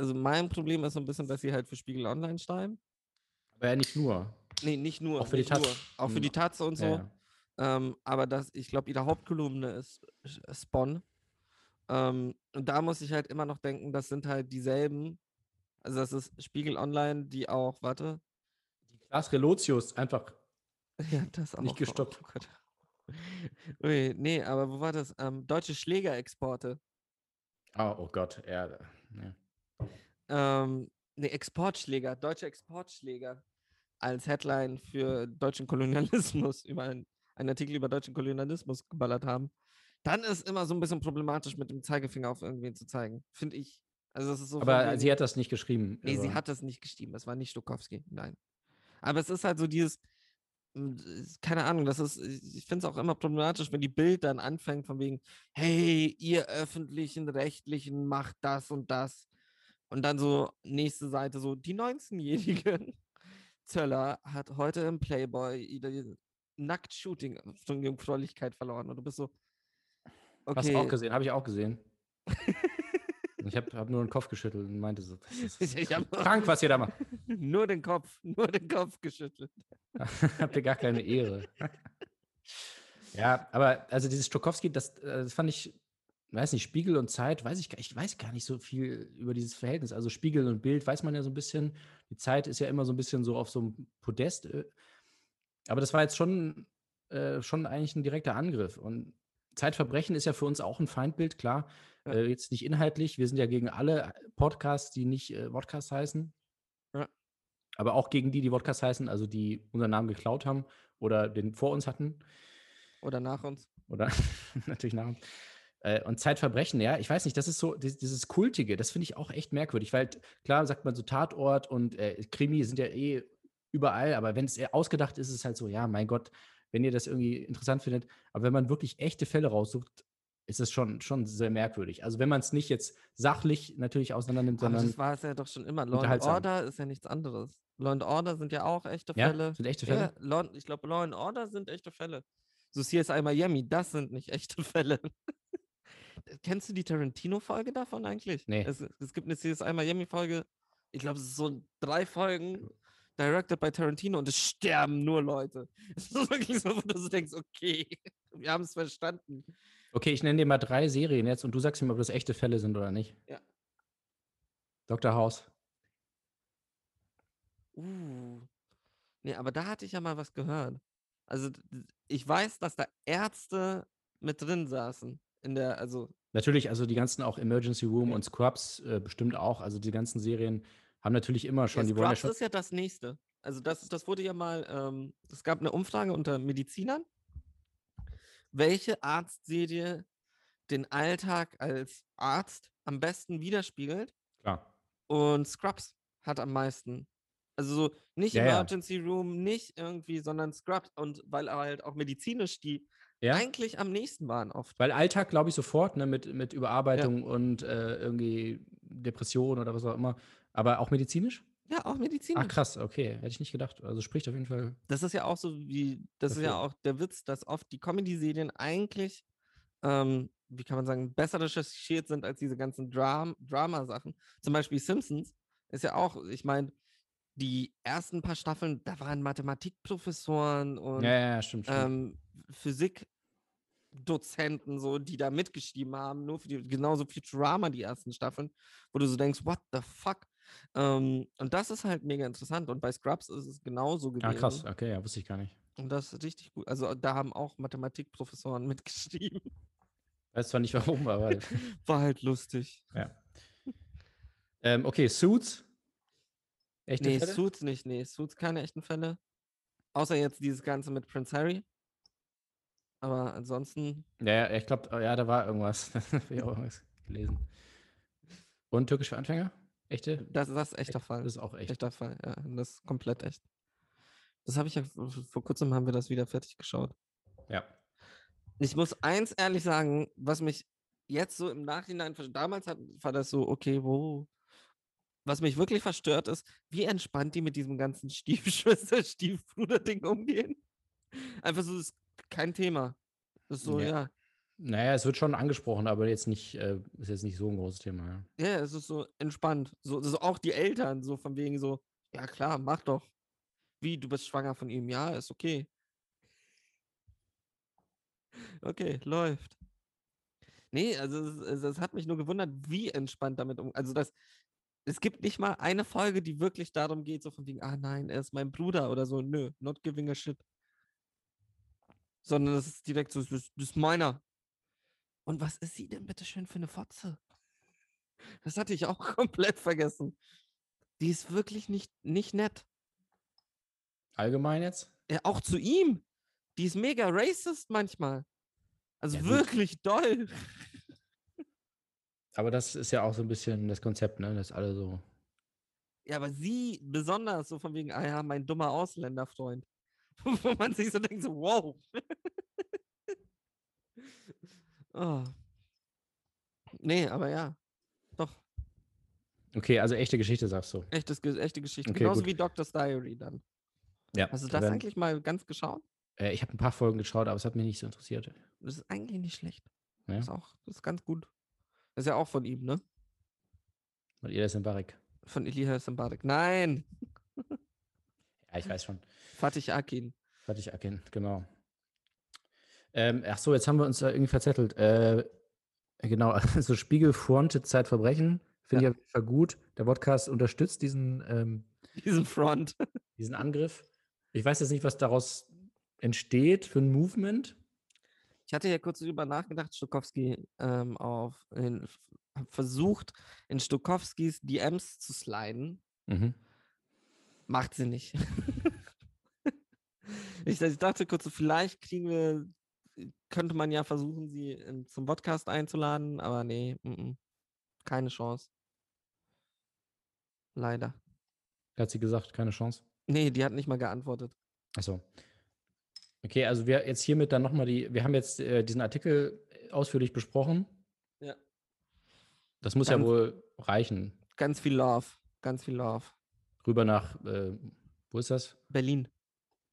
also mein Problem ist so ein bisschen, dass sie halt für Spiegel Online schreiben. Aber ja, nicht nur. Nee, nicht nur. Auch für die. Taz. Auch für Hm, die Taz und so. Ja, ja. Ähm, aber das, ich glaube, ihre Hauptkolumne ist Spawn. Ähm, und da muss ich halt immer noch denken, das sind halt dieselben. Also das ist Spiegel Online, die auch, warte. Die Klaas Relotius einfach, [LAUGHS] Ja, das auch. Nicht oh gestoppt. Gott. [LAUGHS] Ui, nee, aber wo war das? Ähm, deutsche Schlägerexporte. oh, oh Gott, ja. ja. Ähm, nee, Exportschläger, deutsche Exportschläger als Headline für deutschen Kolonialismus, [LAUGHS] über ein, einen Artikel über deutschen Kolonialismus geballert haben, dann ist immer so ein bisschen problematisch, mit dem Zeigefinger auf irgendwen zu zeigen, finde ich. Also es ist so. Aber sie hat das nicht geschrieben. Nee, sie aber- hat das nicht geschrieben. Das war nicht Stokowski. Nein. Aber es ist halt so dieses, m, s- keine Ahnung, das ist, ich finde es auch immer problematisch, wenn die Bild dann anfängt von wegen, hey, ihr öffentlichen Rechtlichen macht das und das. Und dann so nächste Seite so, die 19-jährige [LAUGHS] Zöller hat heute im Playboy ihre Nackt-Shooting von Jungfräulichkeit verloren. Und du bist so, Hast du auch okay. gesehen, habe ich auch gesehen. [LAUGHS] ich habe hab nur den Kopf geschüttelt und meinte so, das ist [LAUGHS] Ich krank, was ihr da macht. nur den Kopf, nur den Kopf geschüttelt. Habt ihr gar keine Ehre. ja, aber also dieses Stokowski, das, äh, das fand ich, weiß nicht, Spiegel und Zeit, weiß ich gar ich weiß gar nicht so viel über dieses Verhältnis. Also Spiegel und Bild weiß man ja so ein bisschen. Die Zeit ist ja immer so ein bisschen so auf so einem Podest. äh, Aber das war jetzt schon, äh, schon eigentlich ein direkter Angriff. Und Zeitverbrechen ist ja für uns auch ein Feindbild, klar. Ja. Äh, jetzt nicht inhaltlich. Wir sind ja gegen alle Podcasts, die nicht äh, Podcast heißen. Ja. Aber auch gegen die, die Podcast heißen, also die unseren Namen geklaut haben oder den vor uns hatten. Oder nach uns. Oder [LAUGHS] natürlich nach uns. Äh, und Zeitverbrechen, ja, ich weiß nicht, das ist so, dies- dieses Kultige, das finde ich auch echt merkwürdig, weil klar sagt man so Tatort und äh, Krimi sind ja eh überall, aber wenn es eher ausgedacht ist, ist es halt so, ja, mein Gott, wenn ihr das irgendwie interessant findet, aber wenn man wirklich echte Fälle raussucht, ist es schon, schon sehr merkwürdig. Also wenn man es nicht jetzt sachlich natürlich auseinander nimmt, Aber sondern das war es ja doch schon immer. Law and. Order ist ja nichts anderes. Law and Order sind ja auch echte ja, Fälle. sind echte Ja, Fälle. Law, ich glaube, Law and Order sind echte Fälle. So CSI Miami, das sind nicht echte [LAUGHS] Fälle. Kennst du die Tarantino-Folge davon eigentlich? Nee. Es, es gibt eine CSI Miami-Folge, ich glaube, es ist so drei Folgen, directed by Tarantino und es sterben nur Leute. [LAUGHS] Es ist wirklich so, wo du so denkst, okay, [LAUGHS] wir haben es verstanden. Okay, ich nenne dir mal drei Serien jetzt und du sagst mir, ob das echte Fälle sind oder nicht. Ja. Dr. House. Uh. Nee, aber da hatte ich ja mal was gehört. Also ich weiß, dass da Ärzte mit drin saßen. In der, also, Natürlich, also die ganzen auch Emergency Room Ja. und Scrubs äh, bestimmt auch. Also die ganzen Serien haben natürlich immer schon, ja, die ja Scrubs schon. ist ja das nächste. Also das, das wurde ja mal, ähm, es gab eine Umfrage unter Medizinern, welche Arztserie den Alltag als Arzt am besten widerspiegelt. Klar. Und Scrubs hat am meisten. Also so nicht Ja, ja. Emergency Room, nicht irgendwie, sondern Scrubs. Und weil halt auch medizinisch die Ja? eigentlich am nächsten waren oft. Weil Alltag, glaube ich, sofort, ne, mit, mit Überarbeitung und äh, irgendwie Depression oder was auch immer. Aber auch medizinisch? Ja, auch medizinisch. Ach krass, okay. Hätte ich nicht gedacht. Also spricht auf jeden Fall. Das ist ja auch so wie, das ist ja Dafür. auch der Witz, dass oft die Comedy-Serien eigentlich, ähm, wie kann man sagen, besser recherchiert sind als diese ganzen Dram Drama-Sachen. Zum Beispiel Simpsons ist ja auch, ich meine, die ersten paar Staffeln, da waren Mathematikprofessoren und Ja, ja, ja, stimmt, stimmt. ähm, Physikdozenten, so, die da mitgeschrieben haben, nur für die, genauso Futurama, die ersten Staffeln, wo du so denkst, what the fuck? Ähm, und das ist halt mega interessant. Und bei Scrubs ist es genauso gewesen. ah, krass, okay, ja, wusste ich gar nicht. Und das ist richtig gut. Also da haben auch Mathematikprofessoren [LAUGHS] mitgeschrieben. Weiß zwar nicht warum, aber. [LAUGHS] [LAUGHS] War halt lustig. ähm, okay, Suits. Echte nee, Fälle? Suits nicht, nee, Suits keine echten Fälle. Außer jetzt dieses Ganze mit Prince Harry. Aber ansonsten, Ja, ich glaube, ja, da war irgendwas. [LAUGHS] Ich auch irgendwas gelesen. Und Türkisch für Anfänger? Echte? das, das ist echter Fall. Das ist auch echt. Echter Fall, ja. Das ist komplett echt. Das habe ich ja, vor kurzem haben wir das wieder fertig geschaut. Ja. Ich muss eins ehrlich sagen, was mich jetzt so im Nachhinein, damals hat, war das so, okay, wo. Was mich wirklich verstört ist, wie entspannt die mit diesem ganzen [LAUGHS] Stiefschwester-Stiefbruder-Ding umgehen. Einfach so, das ist kein Thema. Das ist so, Ja. ja. Naja, es wird schon angesprochen, aber jetzt nicht, äh, ist jetzt nicht so ein großes Thema. Ja. Ja, es ist so entspannt. So, so auch die Eltern, so von wegen so, ja klar, mach doch. Wie, du bist schwanger von ihm? Ja, ist okay. Okay, läuft. Nee, also es, es, hat mich nur gewundert, wie entspannt damit um. Also das, es gibt nicht mal eine Folge, die wirklich darum geht, so von wegen, ah nein, er ist mein Bruder oder so. Nö, not giving a shit. Sondern das ist direkt so, das, ist- das ist meiner. Und was ist sie denn bitte schön für eine Fotze? Das hatte ich auch [LAUGHS] komplett vergessen. Die ist wirklich nicht, nicht nett. Allgemein jetzt? Ja, auch zu ihm. Die ist mega racist manchmal. Also Ja, wirklich doll. Aber das ist ja auch so ein bisschen das Konzept, ne? Dass alle so. Ja, aber sie besonders so von wegen, ah ja, mein dummer Ausländerfreund. [LAUGHS] Wo man sich so denkt, so, wow. oh. [LAUGHS] Nee, aber ja. Doch, Okay, also echte Geschichte, sagst du. echtes, echte Geschichte. Okay, Genauso gut. wie Doctor's Diary dann. Ja. Hast du da das werden- eigentlich mal ganz geschaut? Äh, ich habe ein paar Folgen geschaut, aber es hat mich nicht so interessiert. Das ist eigentlich nicht schlecht. Ja. Das ist auch, das ist ganz gut. Das ist ja auch von ihm, ne? Das in Barik. Von Elias Mbarek. Nein! Ja, ich weiß schon. Fatih Akin. Ich erkennen, genau. Ähm, ach so, jetzt haben wir uns da irgendwie verzettelt. Äh, genau, [LAUGHS] also Spiegel Fronted Zeitverbrechen. Finde Ja. ich auf jeden Fall gut. Der Podcast unterstützt diesen, ähm, Diesen Front. [LAUGHS] diesen Angriff. Ich weiß jetzt nicht, was daraus entsteht für ein Movement. Ich hatte ja kurz drüber nachgedacht, Stokowski ähm, auf, in, versucht, in Stokowskis DMs zu sliden. Mhm. Macht sie nicht. [LAUGHS] ich, ich dachte kurz, so, vielleicht kriegen wir, könnte man ja versuchen, sie in, zum Podcast einzuladen, aber nee, mm, mm, keine Chance. Leider. Hat sie gesagt, keine Chance. Nee, die hat nicht mal geantwortet. Achso. Okay, also wir jetzt hiermit dann nochmal die, wir haben jetzt äh, diesen Artikel ausführlich besprochen. Ja. Das muss Dann- ja wohl reichen. Ganz viel Love. Ganz viel Love. Rüber nach, äh, wo ist das? Berlin.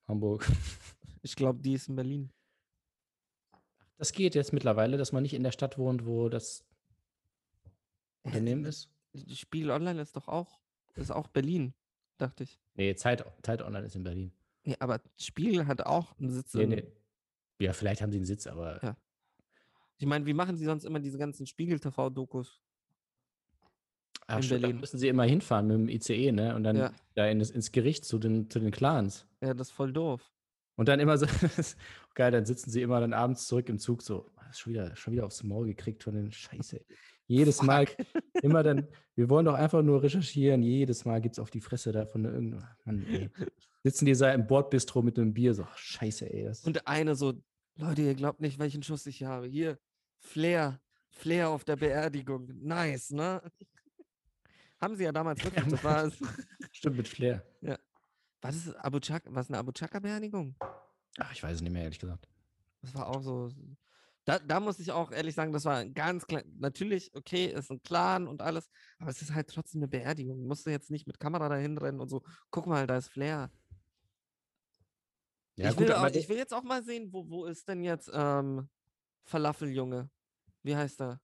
Hamburg. [LAUGHS] Ich glaube, die ist in Berlin. Das geht jetzt mittlerweile, dass man nicht in der Stadt wohnt, wo das Unternehmen ist. Spiegel Online ist doch auch, ist auch Berlin, dachte ich. Nee, Zeit, Zeit Online ist in Berlin. Nee, aber Spiegel hat auch einen Sitz Nee, in. nee. Ja, vielleicht haben sie einen Sitz, aber Ja. Ich meine, wie machen sie sonst immer diese ganzen Spiegel-TV-Dokus? Ach, in stimmt, da Berlin. müssen sie immer hinfahren mit dem ICE, ne? Und dann Ja. da in ins Gericht zu den, zu den Clans. Ja, das ist voll doof. Und dann immer so, [LAUGHS] geil, dann sitzen sie immer dann abends zurück im Zug so, "Ah, schon wieder, schon wieder aufs Maul gekriegt von den Scheiße. [LAUGHS] Jedes Mal, [LAUGHS] immer dann, wir wollen doch einfach nur recherchieren, jedes Mal gibt es auf die Fresse da von irgendeinem, Mann, ey. Sitzen die da im Bordbistro mit einem Bier, so, scheiße, ey. Und eine so, Leute, ihr glaubt nicht, welchen Schuss ich habe. Hier, Flair. Flair auf der Beerdigung. Nice, ne? Haben sie ja damals wirklich. Das war, stimmt mit Flair. war das Abu Chaka, was eine Abu Chaka-Beerdigung? Ach, ich weiß es nicht mehr, ehrlich gesagt. Das war auch so. Da, da muss ich auch ehrlich sagen, das war ganz klein. Natürlich, okay, ist ein Clan und alles, aber es ist halt trotzdem eine Beerdigung. Musst du jetzt nicht mit Kamera dahin rennen und so. Guck mal, da ist Flair. Ja, ich, gut, will auch, ich will jetzt auch mal sehen, wo, wo ist denn jetzt ähm, Falafeljunge? Wie heißt er?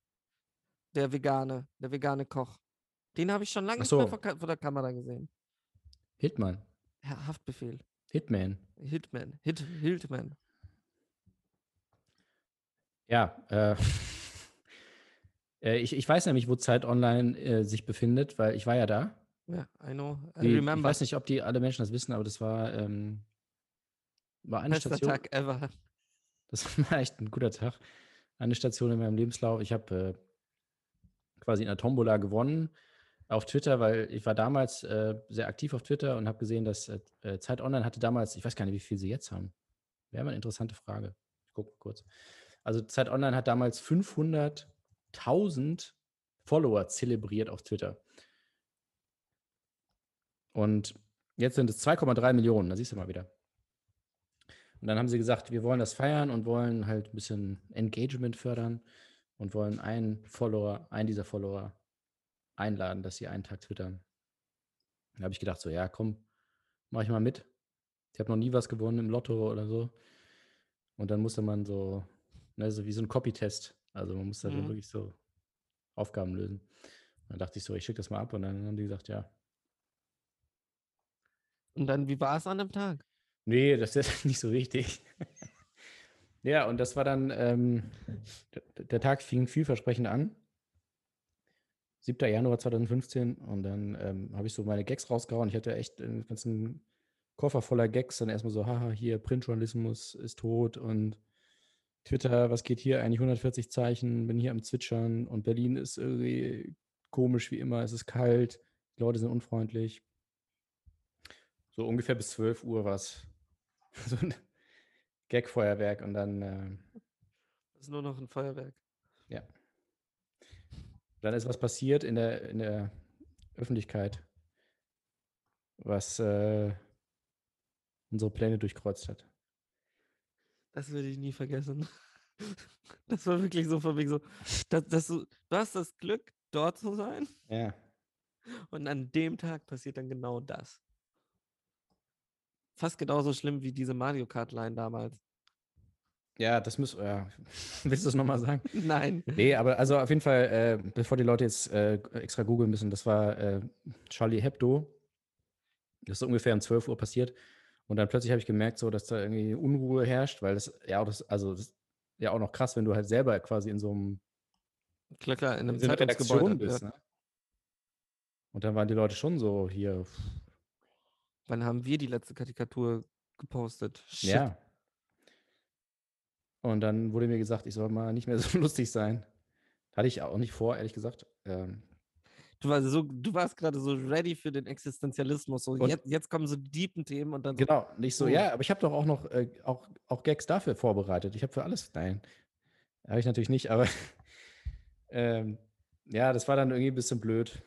Der Vegane, der vegane Koch. Den habe ich schon lange Ach nicht mehr so. vor, vor der Kamera gesehen. Hitman. Ja, Haftbefehl. Hitman. Hitman. Hit, Hitman. Ja, äh, [LAUGHS] äh, ich, ich weiß nämlich, wo Zeit Online äh, sich befindet, weil ich war ja da. Ja, I know. I Die, ich remember. weiß nicht, ob die alle Menschen das wissen, aber das war, ähm, war eine Bester Station. Tag ever. Das [LAUGHS] war echt ein guter Tag. Eine Station in meinem Lebenslauf. Ich habe äh, quasi in der Tombola gewonnen auf Twitter, weil ich war damals äh, sehr aktiv auf Twitter und habe gesehen, dass äh, äh, Zeit Online hatte damals, ich weiß gar nicht, wie viel sie jetzt haben. Wäre mal eine interessante Frage. Ich gucke kurz. Also Zeit Online hat damals 500.000 Follower zelebriert auf Twitter. Und jetzt sind es 2,3 Millionen, da siehst du mal wieder. Und dann haben sie gesagt, wir wollen das feiern und wollen halt ein bisschen Engagement fördern und wollen einen Follower, einen dieser Follower einladen, dass sie einen Tag twittern. Da habe ich gedacht, so, ja, komm, mach ich mal mit. Ich habe noch nie was gewonnen im Lotto oder so. Und dann musste man so, ne, so wie so ein Copy-Test. Also man musste dann Mhm. wirklich so Aufgaben lösen. Und dann dachte ich so, ich schicke das mal ab und dann haben die gesagt, ja, Und dann, wie war es an dem Tag? Nee, das ist [LAUGHS] nicht so wichtig. ja, und das war dann, ähm, der Tag fing vielversprechend an. 7. Januar 2015 und dann ähm, habe ich so meine Gags rausgehauen. Ich hatte echt einen ganzen Koffer voller Gags. Dann erstmal so, haha, hier Printjournalismus ist tot und Twitter, was geht hier? Eigentlich 140 Zeichen, bin hier am Zwitschern und Berlin ist irgendwie komisch wie immer, es ist kalt, die Leute sind unfreundlich. So ungefähr bis 12 Uhr war es [LAUGHS] so ein Gag-Feuerwerk und dann, äh, Das ist nur noch ein Feuerwerk. Dann ist was passiert in der, in der Öffentlichkeit, was äh, unsere Pläne durchkreuzt hat. Das würde ich nie vergessen. [LAUGHS] Das war wirklich so von wegen so, dass, dass du, du hast das Glück, dort zu sein Ja. und an dem Tag passiert dann genau das. Fast genauso schlimm wie diese Mario Kart-Line damals. Ja, das muss. Ja. [LAUGHS] Willst du es nochmal sagen? [LAUGHS] Nein. Nee, aber also auf jeden Fall, äh, bevor die Leute jetzt äh, extra googeln müssen, das war äh, Charlie Hebdo. Das ist ungefähr um 12 Uhr passiert. Und dann plötzlich habe ich gemerkt, so, dass da irgendwie Unruhe herrscht, weil das ja auch das, also das ist ja auch noch krass, wenn du halt selber quasi in so einem Klar, klar, in einem in. Redaktion bist. ja. Ne? Und dann waren die Leute schon so hier, Wann haben wir die letzte Karikatur gepostet? Shit. ja. Und dann wurde mir gesagt, ich soll mal nicht mehr [LAUGHS] so lustig sein. Hatte ich auch nicht vor, ehrlich gesagt. Ähm, Du, warst so, du warst gerade so ready für den Existenzialismus. So jetzt, jetzt kommen so die deepen Themen und dann so, Genau, nicht so, Oh. ja, aber ich habe doch auch noch äh, auch, auch Gags dafür vorbereitet. Ich habe für alles, nein, habe ich natürlich nicht, aber [LAUGHS] ähm, ja, das war dann irgendwie ein bisschen blöd.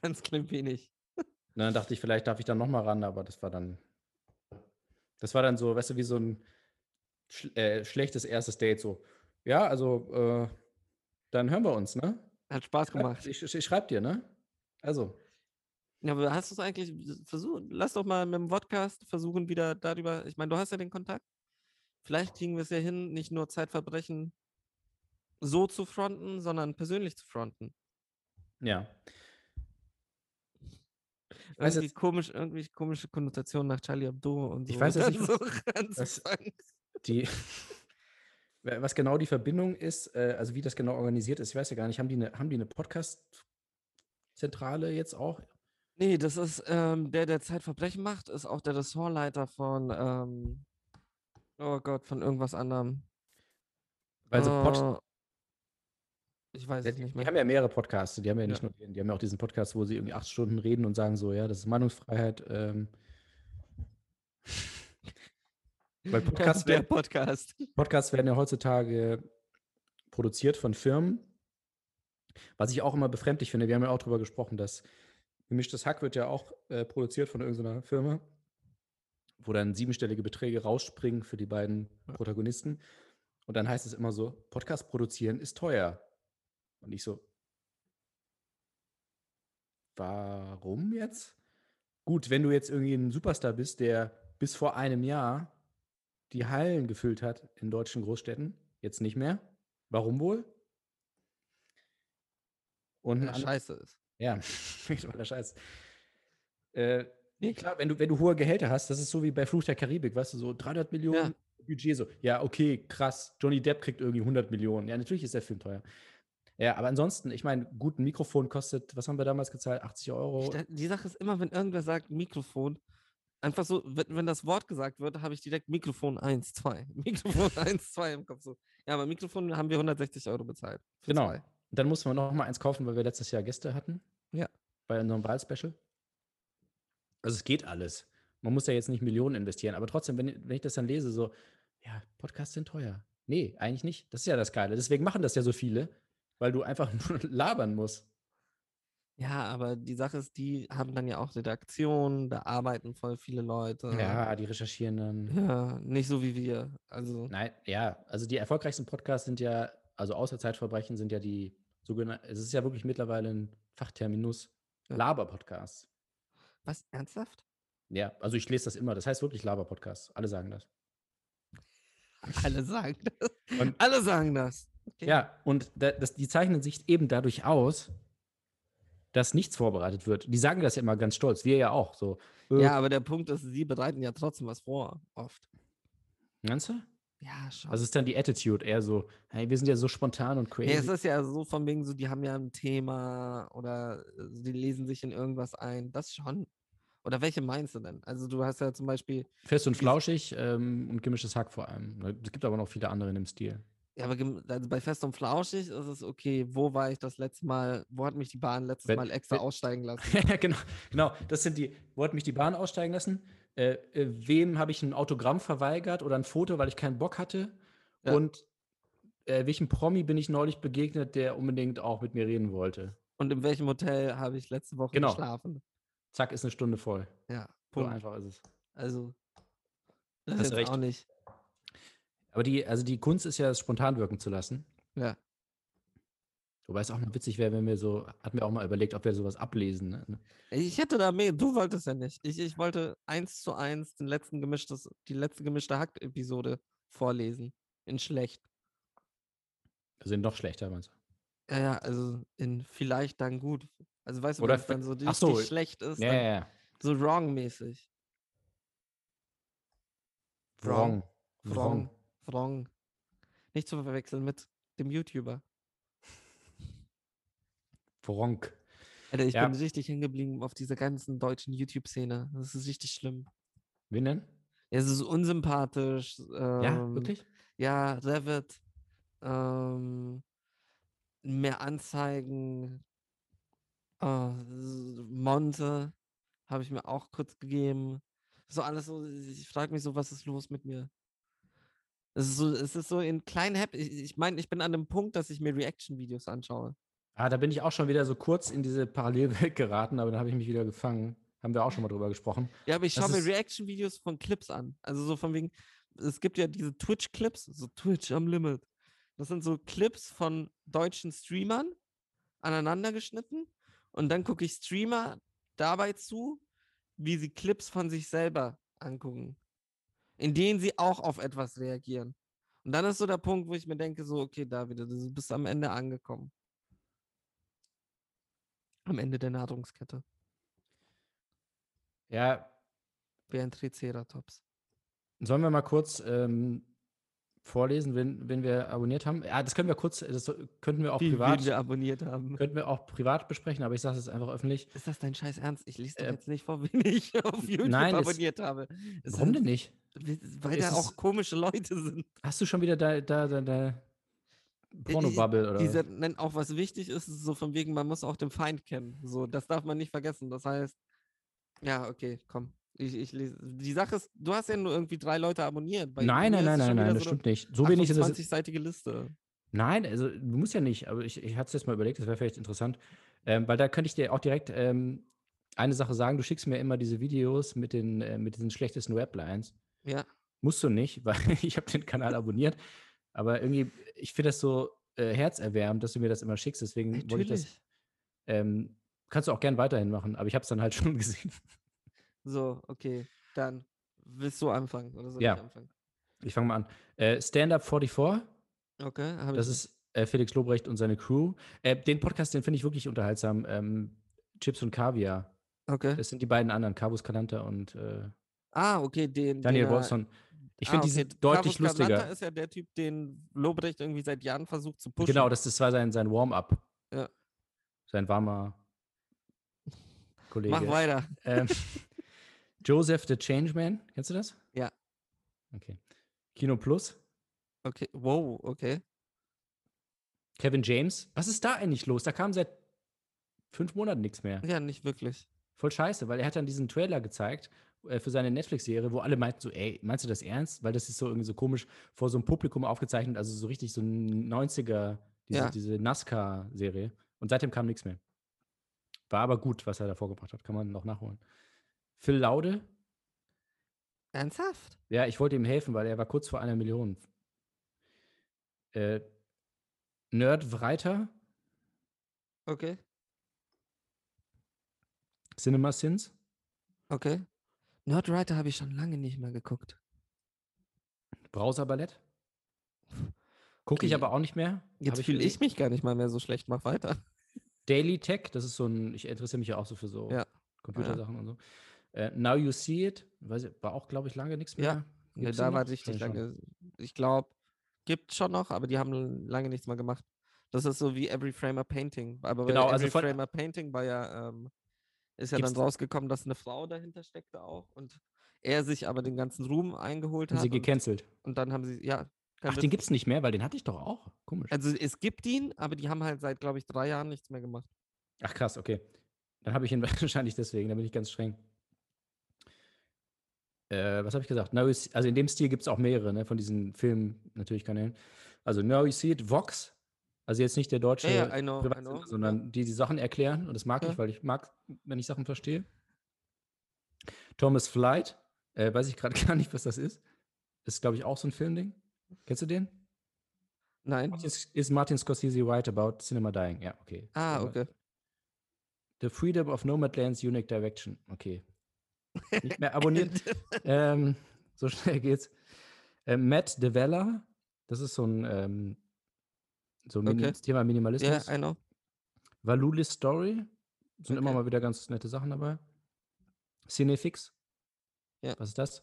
ganz klein wenig. Und dann dachte ich, vielleicht darf ich dann nochmal ran, aber das war dann, das war dann so, weißt du, wie so ein sch äh, schlechtes erstes Date, so, ja, also, äh, dann hören wir uns, ne? Hat Spaß gemacht. Ich, ich, ich schreib dir, ne? Also, Ja, aber hast du es eigentlich versucht? Lass doch mal mit dem Podcast versuchen, wieder darüber. Ich meine, du hast ja den Kontakt. Vielleicht kriegen wir es ja hin, nicht nur Zeitverbrechen so zu fronten, sondern persönlich zu fronten. ja. weiß Irgendwie jetzt- komisch, irgendwie komische Konnotationen nach Charlie Hebdo und so. Ich weiß [LAUGHS] jetzt nicht, so anzufangen. Die, [LAUGHS] was genau die Verbindung ist, äh, also wie das genau organisiert ist, ich weiß ja gar nicht, haben die eine, haben die eine Podcast-Zentrale jetzt auch? Nee, das ist ähm, der, der Zeitverbrechen macht, ist auch der Ressortleiter von, ähm, oh Gott, von irgendwas anderem. Weil so Pod, Äh, ich weiß die, nicht die mehr. haben ja mehrere Podcasts. Die haben ja nicht Ja. nur den, die haben ja auch diesen Podcast, wo sie irgendwie acht Stunden reden und sagen so, ja, das ist Meinungsfreiheit. Ähm, weil [LAUGHS] Podcasts werden, Podcast. Podcasts werden ja heutzutage produziert von Firmen. Was ich auch immer befremdlich finde, wir haben ja auch drüber gesprochen, dass gemischtes Hack wird ja auch äh, produziert von irgendeiner Firma, wo dann siebenstellige Beträge rausspringen für die beiden Protagonisten. Und dann heißt es immer so, Podcast produzieren ist teuer. Und ich so, warum jetzt? Gut, wenn du jetzt irgendwie ein Superstar bist, der bis vor einem Jahr die Hallen gefüllt hat in deutschen Großstädten, jetzt nicht mehr. Warum wohl? Und Ja, an- scheiße ist. Ja, [LAUGHS] totaler Scheiß. Äh, nee, klar, wenn du, wenn du hohe Gehälter hast, das ist so wie bei Fluch der Karibik, weißt du, so 300 Millionen Budget, so, ja, okay, krass, Johnny Depp kriegt irgendwie 100 Millionen. Ja, natürlich ist der Film teuer. Ja, aber ansonsten, ich meine, gut, ein Mikrofon kostet, was haben wir damals gezahlt? 80 Euro. Die Sache ist immer, wenn irgendwer sagt Mikrofon, einfach so, wenn, wenn das Wort gesagt wird, habe ich direkt Mikrofon 1, 2. [LAUGHS] Mikrofon 1, 2 im Kopf. So. Ja, aber Mikrofon haben wir 160 Euro bezahlt. Genau. zwei. Dann mussten wir noch mal eins kaufen, weil wir letztes Jahr Gäste hatten. Ja. Bei unserem Wahlspecial. Also es geht alles. Man muss ja jetzt nicht Millionen investieren, aber trotzdem, wenn, wenn ich das dann lese, so, ja, Podcasts sind teuer. Nee, eigentlich nicht. Das ist ja das Geile. Deswegen machen das ja so viele, weil du einfach [LAUGHS] nur labern musst. Ja, aber die Sache ist, die haben dann ja auch Redaktion, da arbeiten voll viele Leute. Ja, die recherchieren dann. Ja, nicht so wie wir. Also, Nein, ja, also die erfolgreichsten Podcasts sind ja, also außer Zeitverbrechen sind ja die sogenannten, es ist ja wirklich mittlerweile ein Fachterminus, Ja. Laber-Podcasts. was, ernsthaft? Ja, also ich lese das immer. Das heißt wirklich Laber-Podcasts. Alle sagen das. [LAUGHS] Alle sagen das. Und- Alle sagen das. Okay. Ja, und da, das, die zeichnen sich eben dadurch aus, dass nichts vorbereitet wird. Die sagen das ja immer ganz stolz. Wir ja auch. So, äh, Ja, aber der Punkt ist, sie bereiten ja trotzdem was vor, oft. Meinst du? Ja, schon. Also ist dann die Attitude eher so, hey, wir sind ja so spontan und crazy. Ja, es ist ja so von wegen so, die haben ja ein Thema oder äh, die lesen sich in irgendwas ein. Das schon. Oder welche meinst du denn? Also du hast ja zum Beispiel, Fest und flauschig ähm, und gemischtes Hack vor allem. Es gibt aber noch viele andere in dem Stil. Ja, aber also bei Fest und Flauschig ist es okay, wo war ich das letzte Mal, wo hat mich die Bahn letztes Wenn- Mal extra wenn- aussteigen lassen? [LAUGHS] Genau, genau. Das sind die, wo hat mich die Bahn aussteigen lassen? Äh, äh, wem habe ich ein Autogramm verweigert oder ein Foto, weil ich keinen Bock hatte? Ja. Und äh, welchem Promi bin ich neulich begegnet, der unbedingt auch mit mir reden wollte? Und in welchem Hotel habe ich letzte Woche Genau. geschlafen? Zack, ist eine Stunde voll. Ja, So Punkt. einfach ist es. Also, das ist auch nicht. Aber die, also die Kunst ist ja, es spontan wirken zu lassen. Ja. Wobei es auch mal witzig wäre, wenn wir so, hatten wir auch mal überlegt, ob wir sowas ablesen. Ne? Ich hätte da mehr, du wolltest ja nicht. Ich, ich wollte eins zu eins den letzten gemischtes, die letzte gemischte Hack-Episode vorlesen. In schlecht. Also noch schlechter, meinst du? Ja, ja, also in vielleicht dann gut. Also weißt du, wenn es dann so richtig so, schlecht ist, Ja, ja, ja. so wrong-mäßig. Wrong. Wrong. Wrong. Nicht zu verwechseln mit dem YouTuber. Wronk. Alter, ich Ja. bin richtig hängen geblieben auf dieser ganzen deutschen YouTube-Szene. Das ist richtig schlimm. Wen denn? Ja, es ist unsympathisch. Ja, ähm, wirklich? Ja, Revit. Ähm, mehr Anzeigen. äh, Monte habe ich mir auch kurz gegeben. So alles so, ich frage mich so, was ist los mit mir? Es ist so, es ist so in kleinen Happy. Ich, meine, ich bin an dem Punkt, dass ich mir Reaction-Videos anschaue. Ah, da bin ich auch schon wieder so kurz in diese Parallelwelt [LAUGHS] geraten, aber dann habe ich mich wieder gefangen. Haben wir auch schon mal drüber gesprochen. Ja, aber ich Das schaue mir Reaction-Videos von Clips an. Also so von wegen, es gibt ja diese Twitch-Clips, so Twitch am Limit. Das sind so Clips von deutschen Streamern, aneinander geschnitten. Und dann gucke ich Streamer dabei zu, wie sie Clips von sich selber angucken. In denen sie auch auf etwas reagieren. Und dann ist so der Punkt, wo ich mir denke, so, okay, David, du bist am Ende angekommen. Am Ende der Nahrungskette. Ja, Wie ein Triceratops. sollen wir mal kurz ähm, vorlesen, wenn, wenn wir abonniert haben? Ja, das können wir kurz, das könnten wir auch Wie privat, wen wir abonniert haben. könnten wir auch privat besprechen, aber ich sage es einfach öffentlich. Ist das dein Scheiß Ernst? Ich lese Äh, jetzt nicht vor, [LAUGHS] wen ich auf YouTube nein, es- abonniert habe. Es Warum sind- denn nicht? Weil Es da auch komische Leute sind. Hast du schon wieder da, da, da, da Pornobubble oder? Diese, nein, auch was wichtig ist, ist so von wegen, man muss auch den Feind kennen. So, das darf man nicht vergessen. Das heißt, ja, okay, komm. Ich, ich lese. Die Sache ist, du hast ja nur irgendwie drei Leute abonniert. Bei nein, nein, nein, nein, nein, das so eine stimmt nicht. So wenig ist es. 28-seitige Liste. Nein, also du musst ja nicht, aber ich, ich hatte es jetzt mal überlegt, das wäre vielleicht interessant. Ähm, weil da könnte ich dir auch direkt ähm, eine Sache sagen, du schickst mir immer diese Videos mit, den, äh, mit diesen schlechtesten Raplines. Ja. Musst du nicht, weil [LAUGHS] ich habe den Kanal abonniert. Aber irgendwie, ich finde das so äh, herzerwärmend, dass du mir das immer schickst. Deswegen wollte ich das. Natürlich. Ähm, kannst du auch gern weiterhin machen, aber ich habe es dann halt [LAUGHS] schon gesehen. So, okay. Dann willst du anfangen oder soll Ja. ich anfangen? Ich fange mal an. Äh, Stand Up 44, Okay, habe das ich. ist äh, Felix Lobrecht und seine Crew. Äh, den Podcast, den finde ich wirklich unterhaltsam. Ähm, Chips und Kaviar. Okay. Das sind die beiden anderen, Carbus Calanta und äh, Ah, okay, den. Daniel er- Wolfson. Ich Ah, finde, die okay. sind deutlich Carlos Carlanta lustiger. ist ja der Typ, den Lobrecht irgendwie seit Jahren versucht zu pushen. Genau, das, das war sein, sein Warm-up. Ja. Sein warmer Kollege. Mach weiter. Ähm, [LAUGHS] [LAUGHS] Joseph the Changeman, kennst du das? Ja. Okay. Kino Plus. Okay, wow, okay. Kevin James. Was ist da eigentlich los? Da kam seit fünf Monaten nichts mehr. Ja, nicht wirklich. Voll scheiße, weil er hat dann diesen Trailer gezeigt äh, für seine Netflix-Serie, wo alle meinten so, ey, meinst du das ernst? Weil das ist so irgendwie so komisch vor so einem Publikum aufgezeichnet, also so richtig so ein 90er, diese, Ja. diese NASCAR-Serie. Und seitdem kam nichts mehr. War aber gut, was er da vorgebracht hat, kann man noch nachholen. Phil Laude, Ernsthaft? ja, ich wollte ihm helfen, weil er war kurz vor einer Million. Äh, Nerd Vreiter, Okay, Cinema Sins, okay. Nerdwriter habe ich schon lange nicht mehr geguckt. Browser Ballett. [LAUGHS] Gucke ich Okay. aber auch nicht mehr. Jetzt fühle gesehen. ich mich gar nicht mal mehr so schlecht. Mach weiter. Daily Tech, das ist so ein, ich interessiere mich ja auch so für so Ja. Computersachen und so. Äh, Now You See It, weiß ich, war auch, glaube ich, lange nichts mehr. Ja. Gibt's da war richtig lange. Ich glaube, gibt schon noch, aber die haben lange nichts mehr gemacht. Das ist so wie Every Framer Painting. Aber Genau, also Every von- Framer Painting war ja, ähm, ist ja dann rausgekommen, dass eine Frau dahinter steckte auch und er sich aber den ganzen Ruhm eingeholt hat. sie und, gecancelt. und dann haben sie, ja. Ach, den gibt es nicht mehr, weil den hatte ich doch auch. Komisch. Also es gibt ihn, aber die haben halt seit, glaube ich, drei Jahren nichts mehr gemacht. Ach krass, okay. Dann habe ich ihn [LAUGHS] wahrscheinlich deswegen, da bin ich ganz streng. Äh, was habe ich gesagt? Now you see, also in dem Stil gibt es auch mehrere, ne, von diesen Filmen, natürlich Kanälen. Also Now You See It, Vox. Also jetzt nicht der deutsche, Ja, ja, I know, I know, sondern die die Sachen erklären. Und das mag Ja. ich, weil ich mag, wenn ich Sachen verstehe. Thomas Flight. Äh, weiß ich gerade [LAUGHS] gar nicht, was das ist. Ist, glaube ich, auch so ein Filmding. Kennst du den? Nein. Is, is Martin Scorsese right about cinema dying? Ja, okay. Ah, okay. The Freedom of Nomadland's Unique Direction. Okay. Nicht mehr abonniert. [LAUGHS] ähm, so schnell geht's. Äh, Matt Devella, das ist so ein, ähm, so ein Okay. Thema Ja, Minimalismus. I know. Valulis Story, sind immer Okay. mal wieder ganz nette Sachen dabei. Cinefix. Ja. Was ist das?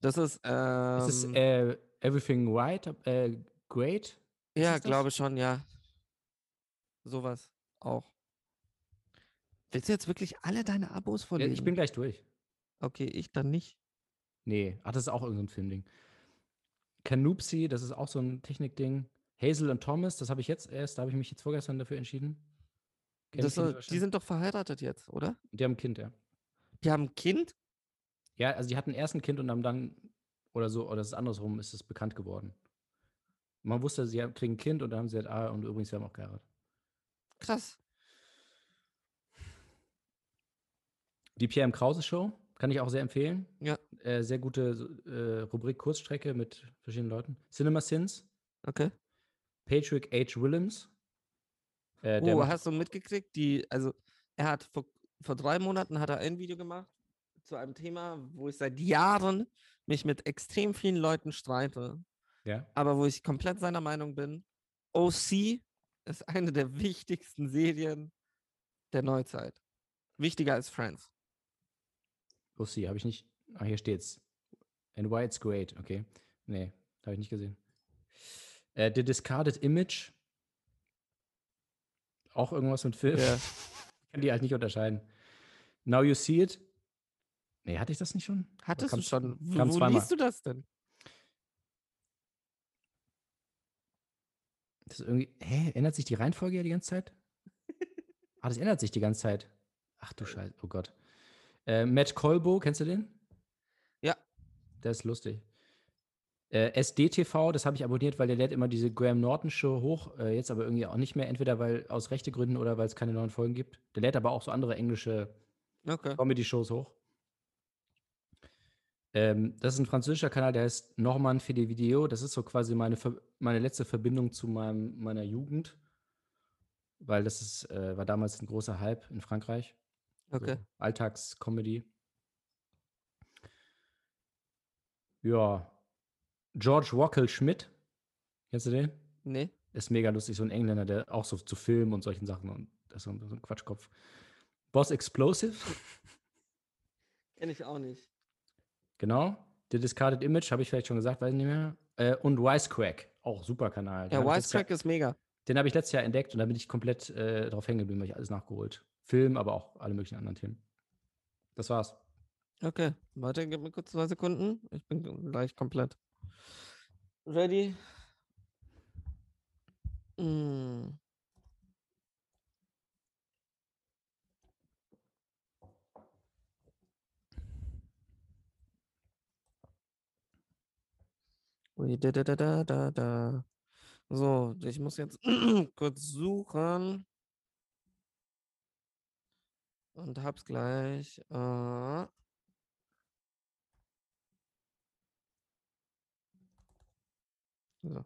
Das ist, ähm, ist es äh, Everything Right? Äh, great? ja, ist das? glaube schon, ja. Sowas auch. Willst du jetzt wirklich alle deine Abos Ja, vorlesen? ich bin gleich durch. Okay, ich dann nicht. Nee, ach, das ist auch irgendein Filmding. Canupsi, das ist auch so ein Technikding. Hazel und Thomas, das habe ich jetzt erst, da habe ich mich jetzt vorgestern dafür entschieden. Soll- die sind doch verheiratet jetzt, oder? die haben ein Kind, ja. Die haben ein Kind? Ja, also die hatten erst ein Kind und haben dann, oder so, oder das ist andersrum, ist es bekannt geworden. Man wusste, sie haben- kriegen ein Kind und dann haben sie halt, ah, und übrigens, sie haben auch geheiratet. Krass. Die Pierre M. Krause Show, kann ich auch sehr empfehlen. Ja. Äh, sehr gute äh, Rubrik Kurzstrecke mit verschiedenen Leuten. Cinema Sins, Okay. Patrick H. Williams. Äh, Oh, hast du mitgekriegt? Die, also er hat vor, vor drei Monaten hat er ein Video gemacht zu einem Thema, wo ich seit Jahren mich mit extrem vielen Leuten streite, ja. aber wo ich komplett seiner Meinung bin. OC ist eine der wichtigsten Serien der Neuzeit. Wichtiger als Friends. Oh, sie, habe ich nicht. Ah, hier steht's. And why it's great, okay. Nee, habe ich nicht gesehen. Äh, The Discarded Image. Auch irgendwas mit Film. Ja. [LAUGHS] Kann die halt nicht unterscheiden. Now You See It. Nee, hatte ich das nicht schon? Hattest du schon? Wo, wo liest du das denn? Das ist irgendwie. Hä? Ändert sich die Reihenfolge ja die ganze Zeit? [LAUGHS] ah, das ändert sich die ganze Zeit. Ach du Scheiße, oh Gott. Äh, Matt Colbo, kennst du den? Ja. Der ist lustig. Äh, SDTV, das habe ich abonniert, weil der lädt immer diese Graham Norton Show hoch. Äh, jetzt aber irgendwie auch nicht mehr, entweder weil aus rechte Gründen oder weil es keine neuen Folgen gibt. Der lädt aber auch so andere englische Okay. Comedy-Shows hoch. Ähm, das ist ein französischer Kanal, der heißt Norman für die Video. Das ist so quasi meine, Ver meine letzte Verbindung zu meinem, meiner Jugend. Weil das ist, äh, war damals ein großer Hype in Frankreich. Okay. So Alltagscomedy. Ja. George Wockel Schmidt. Kennst du den? Nee. Ist mega lustig, so ein Engländer, der auch so zu Filmen und solchen Sachen und das ist so ein, Quatschkopf. Boss Explosive. [LAUGHS] Kenne ich auch nicht. Genau. The Discarded Image, habe ich vielleicht schon gesagt, weiß ich nicht mehr. Äh, und Wisecrack, auch super Kanal. Den Ja, Wisecrack ist mega. Den habe ich letztes Jahr entdeckt und da bin ich komplett äh, drauf hängen geblieben, weil ich alles nachgeholt. Film, aber auch alle möglichen anderen Themen. Das war's. Okay, warte, gib mir kurz zwei Sekunden. Ich bin gleich komplett ready. Mm. Da, da, da, da. So, ich muss jetzt [CLEARS THROAT] kurz suchen. Und hab's gleich. Äh, so.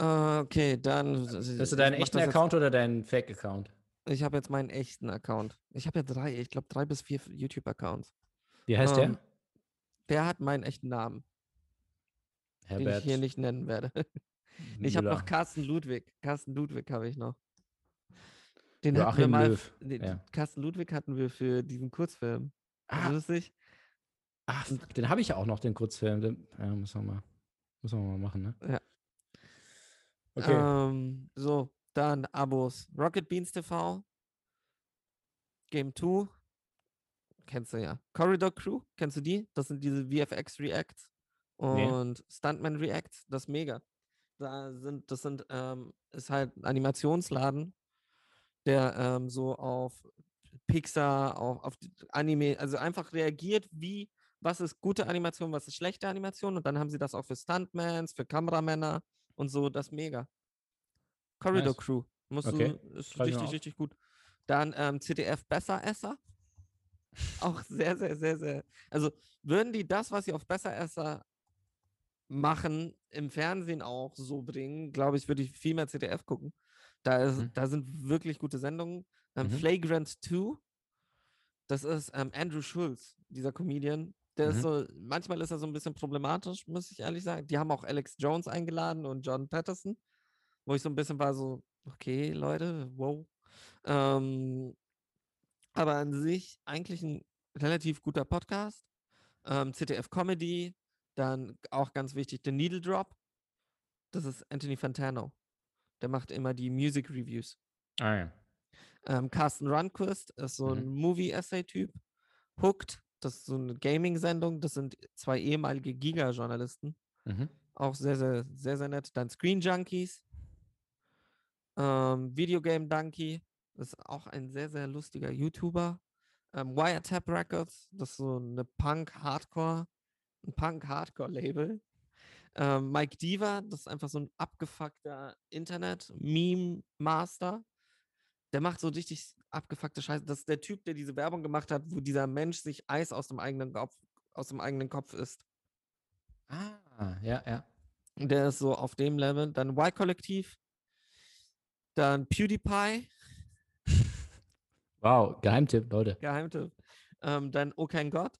Äh, okay, dann. Hast du deinen echten Account oder deinen Fake-Account? Ich habe jetzt meinen echten Account. Ich habe ja drei, ich glaube drei bis vier YouTube-Accounts. Wie heißt Ähm, der? Der hat meinen echten Namen, den ich hier nicht nennen werde. [LAUGHS] Ich habe noch. Carsten Ludwig. Carsten Ludwig habe ich noch. Den hatten wir Joachim mal. Löw. Den, ja. Carsten Ludwig hatten wir für diesen Kurzfilm. Ah, Lustig. ach, den habe ich ja auch noch, den Kurzfilm. Den, ja, müssen wir mal, müssen wir mal machen, ne? Ja. Okay. Ähm, so, dann Abos. Rocket Beans TV. Game 2. Kennst du ja. Corridor Crew, kennst du die? Das sind diese VFX Reacts Nee. und Stuntman Reacts. Das ist mega. Da sind, das sind, ähm, ist halt ein Animationsladen, der ähm, so auf Pixar, auf, auf Anime, also einfach reagiert, wie, was ist gute Animation, was ist schlechte Animation und dann haben sie das auch für Stuntmans, für Kameramänner und so, das mega. Corridor Nice. Crew, musst Okay, du, ist schreib richtig, richtig gut. Dann ähm, CDF Besseresser. Auch sehr, sehr, sehr, sehr. Also würden die das, was sie auf Besseresser machen, im Fernsehen auch so bringen, glaube ich, würde ich viel mehr ZDF gucken. Da, ist, Mhm. da sind wirklich gute Sendungen. Ähm, Mhm. Flagrant 2, das ist ähm, Andrew Schulz, dieser Comedian. Der ist Mhm. so, manchmal ist er so ein bisschen problematisch, muss ich ehrlich sagen. Die haben auch Alex Jones eingeladen und John Patterson, wo ich so ein bisschen war so, okay, Leute, wow. Ähm, aber an sich eigentlich ein relativ guter Podcast. Ähm, ZDF Comedy, dann auch ganz wichtig, The Needle Drop. Das ist Anthony Fantano. Der macht immer die Music Reviews. ah, ja. Ähm, Carsten Runquist ist so ein Mhm. Movie-Essay-Typ. Hooked, das ist so eine Gaming-Sendung. Das sind zwei ehemalige Giga-Journalisten. Mhm. Auch sehr, sehr, sehr, sehr nett. Dann Screen Junkies. Ähm, Videogame Donkey. Das ist auch ein sehr, sehr lustiger YouTuber. Ähm, Wiretap Records. Das ist so eine Punk-Hardcore, ein Punk-Hardcore-Label. Ähm, Mike Diva, das ist einfach so ein abgefuckter Internet-Meme-Master. Der macht so richtig abgefuckte Scheiße. Das ist der Typ, der diese Werbung gemacht hat, wo dieser Mensch sich Eis aus dem eigenen Kopf, aus dem eigenen Kopf isst. Ah, ja, ja. Der ist so auf dem Level. Dann Y-Kollektiv. Dann PewDiePie, Wow, Geheimtipp, Leute. Geheimtipp. Ähm, dann Oh kein Gott,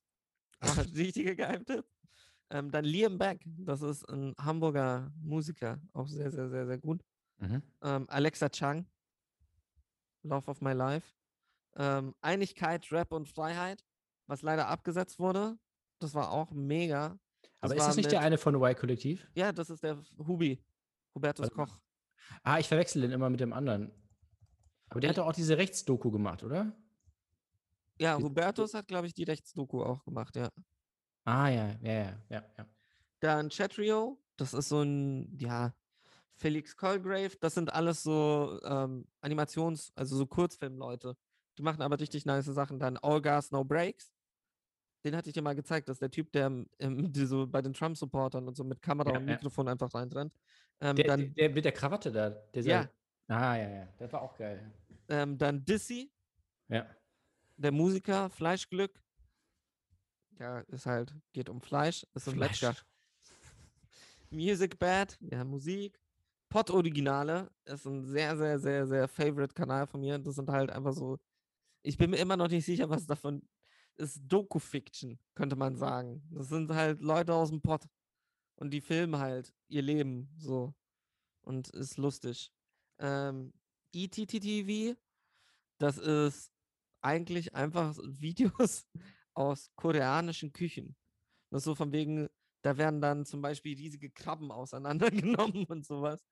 richtiger Geheimtipp. Ähm, dann Liam Beck, das ist ein Hamburger Musiker, auch sehr, sehr, sehr, sehr gut. Mhm. Ähm, Alexa Chang, Love of My Life. Ähm, Einigkeit, Rap und Freiheit, was leider abgesetzt wurde. Das war auch mega. Aber Das ist war das nicht der mit- eine von Y-Kollektiv? Ja, das ist der Hubi, Hubertus mal. Koch. Ah, ich verwechsel den immer mit dem anderen. Aber der hat doch auch diese Rechtsdoku gemacht, oder? Ja, Hubertus hat, glaube ich, die Rechtsdoku auch gemacht, ja. Ah, ja, ja, ja, ja. ja. Dann Chatrio, das ist so ein, ja, Felix Colgrave, das sind alles so ähm, Animations-, also so Kurzfilmleute. Die machen aber richtig nice Sachen. Dann All Gas, No Breaks. Den hatte ich dir mal gezeigt, das ist der Typ, der ähm, [LAUGHS] so bei den Trump-Supportern und so mit Kamera Ja, und ja. Mikrofon einfach reintrennt. Ähm, Der, dann, der mit der Krawatte da. Der Ja. Ah, ja, ja. Der war auch geil. ähm, dann Dissy, Ja. der Musiker, Fleischglück. Ja, ist halt, geht um Fleisch, ist ein Fleisch. Metzger. [LAUGHS] Music Bad, ja, Musik. Pod Originale ist ein sehr, sehr, sehr, sehr favorite Kanal von mir. Das sind halt einfach so. Ich bin mir immer noch nicht sicher, was davon ist. Doku-Fiction, könnte man sagen. Das sind halt Leute aus dem Pod. Und die filmen halt ihr Leben so. Und ist lustig. Ähm, ETTTV. Das ist eigentlich einfach [LAUGHS] Videos aus koreanischen Küchen. Das ist so von wegen, da werden dann zum Beispiel riesige Krabben [LAUGHS] auseinandergenommen und sowas.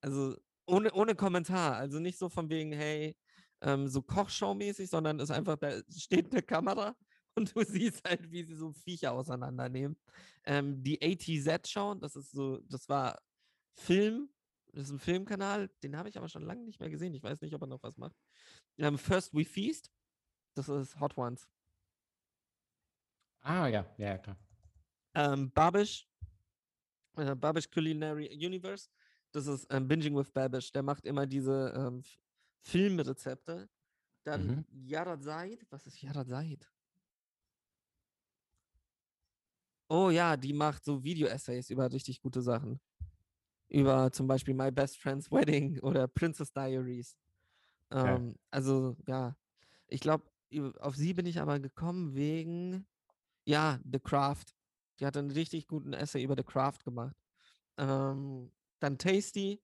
Also ohne, ohne Kommentar. Also nicht so von wegen, hey, ähm, so Kochshow-mäßig, sondern es ist einfach, da steht eine Kamera [LAUGHS] und du siehst halt, wie sie so Viecher auseinandernehmen. Ähm, die ATZ-Show, das ist so, das war Film, das ist ein Filmkanal, den habe ich aber schon lange nicht mehr gesehen. Ich weiß nicht, ob er noch was macht. Ähm, First We Feast, das ist Hot Ones. Ah, ja, ja, ja, klar. Ähm, Babish, äh, Babish Culinary Universe, das ist ähm, Binging with Babish. Der macht immer diese ähm, Filmrezepte. Dann Mhm. Yarad Said, was ist Yarad Said? Oh ja, die macht so Video-Essays über richtig gute Sachen. Über zum Beispiel My Best Friend's Wedding oder Princess Diaries. Ähm, also ja, ich glaube, auf sie bin ich aber gekommen wegen, ja, The Craft. Die hat einen richtig guten Essay über The Craft gemacht. Ähm, dann Tasty,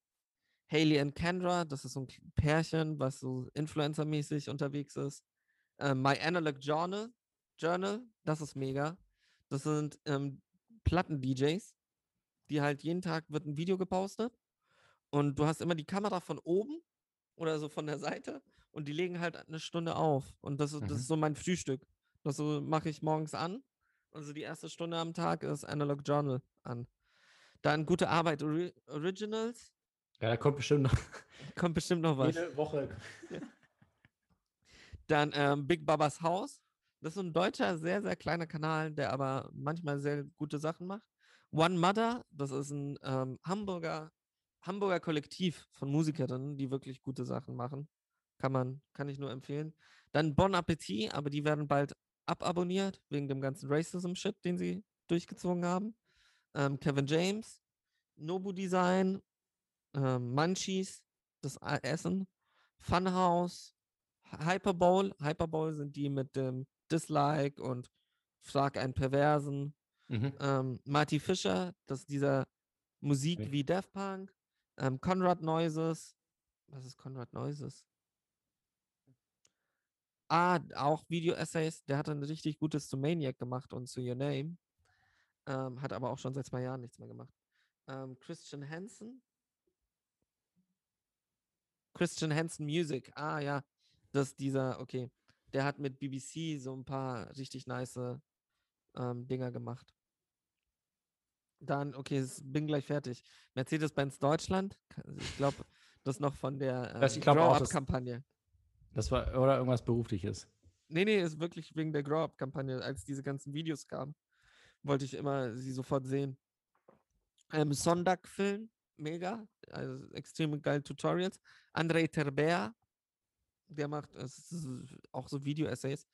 Haley und Kendra, das ist so ein Pärchen, was so Influencer-mäßig unterwegs ist. Ähm, My Analog Journal, Journal, das ist mega. Das sind ähm, Platten-DJs, die halt jeden Tag wird ein Video gepostet und du hast immer die Kamera von oben oder so von der Seite und die legen halt eine Stunde auf. Und das, ist- das Mhm. ist so mein Frühstück. Das so mache ich morgens an. Also die erste Stunde am Tag ist Analog Journal an. Dann gute Arbeit Ori Originals. Ja, da kommt bestimmt noch [LAUGHS] Kommt bestimmt noch was. jede Woche. Dann ähm, Big Babas Haus. Das ist ein deutscher, sehr, sehr kleiner Kanal, der aber manchmal sehr gute Sachen macht. One Mother, das ist ein ähm, Hamburger, Hamburger Kollektiv von Musikerinnen, die wirklich gute Sachen machen. Kann man, kann ich nur empfehlen. Dann Bon Appetit, aber die werden bald ababonniert, wegen dem ganzen Racism-Shit, den sie durchgezogen haben. Ähm, Kevin James, Nobu Design, ähm, Munchies, das Essen, Funhouse, Hy- Hyperbowl. Hyperbowl sind die mit dem Dislike und Frag einen Perversen. Mhm. Ähm, Marty Fischer, das ist dieser Musik Nee. wie Daft Punk. Ähm, Conrad Noises. Was ist Conrad Noises? Ah, auch Video-Essays. Der hat ein richtig gutes zu Maniac gemacht und zu Your Name. Ähm, hat aber auch schon seit zwei Jahren nichts mehr gemacht. Ähm, Christian Hansen. Christian Hansen Music. Ah, ja. Das ist dieser, okay. Der hat mit BBC so ein paar richtig nice ähm, Dinger gemacht. Dann, okay, bin gleich fertig. Mercedes-Benz Deutschland. Ich glaube, das ist noch von der das- Grow-Up-Kampagne. Das war, oder irgendwas Berufliches. Nee, nee, ist wirklich wegen der Grow-Up-Kampagne. Als diese ganzen Videos kamen, wollte ich immer sie sofort sehen. Ähm, Sondag-Film, mega. Also extrem geile Tutorials. André Terbea, der macht auch so Video-Essays.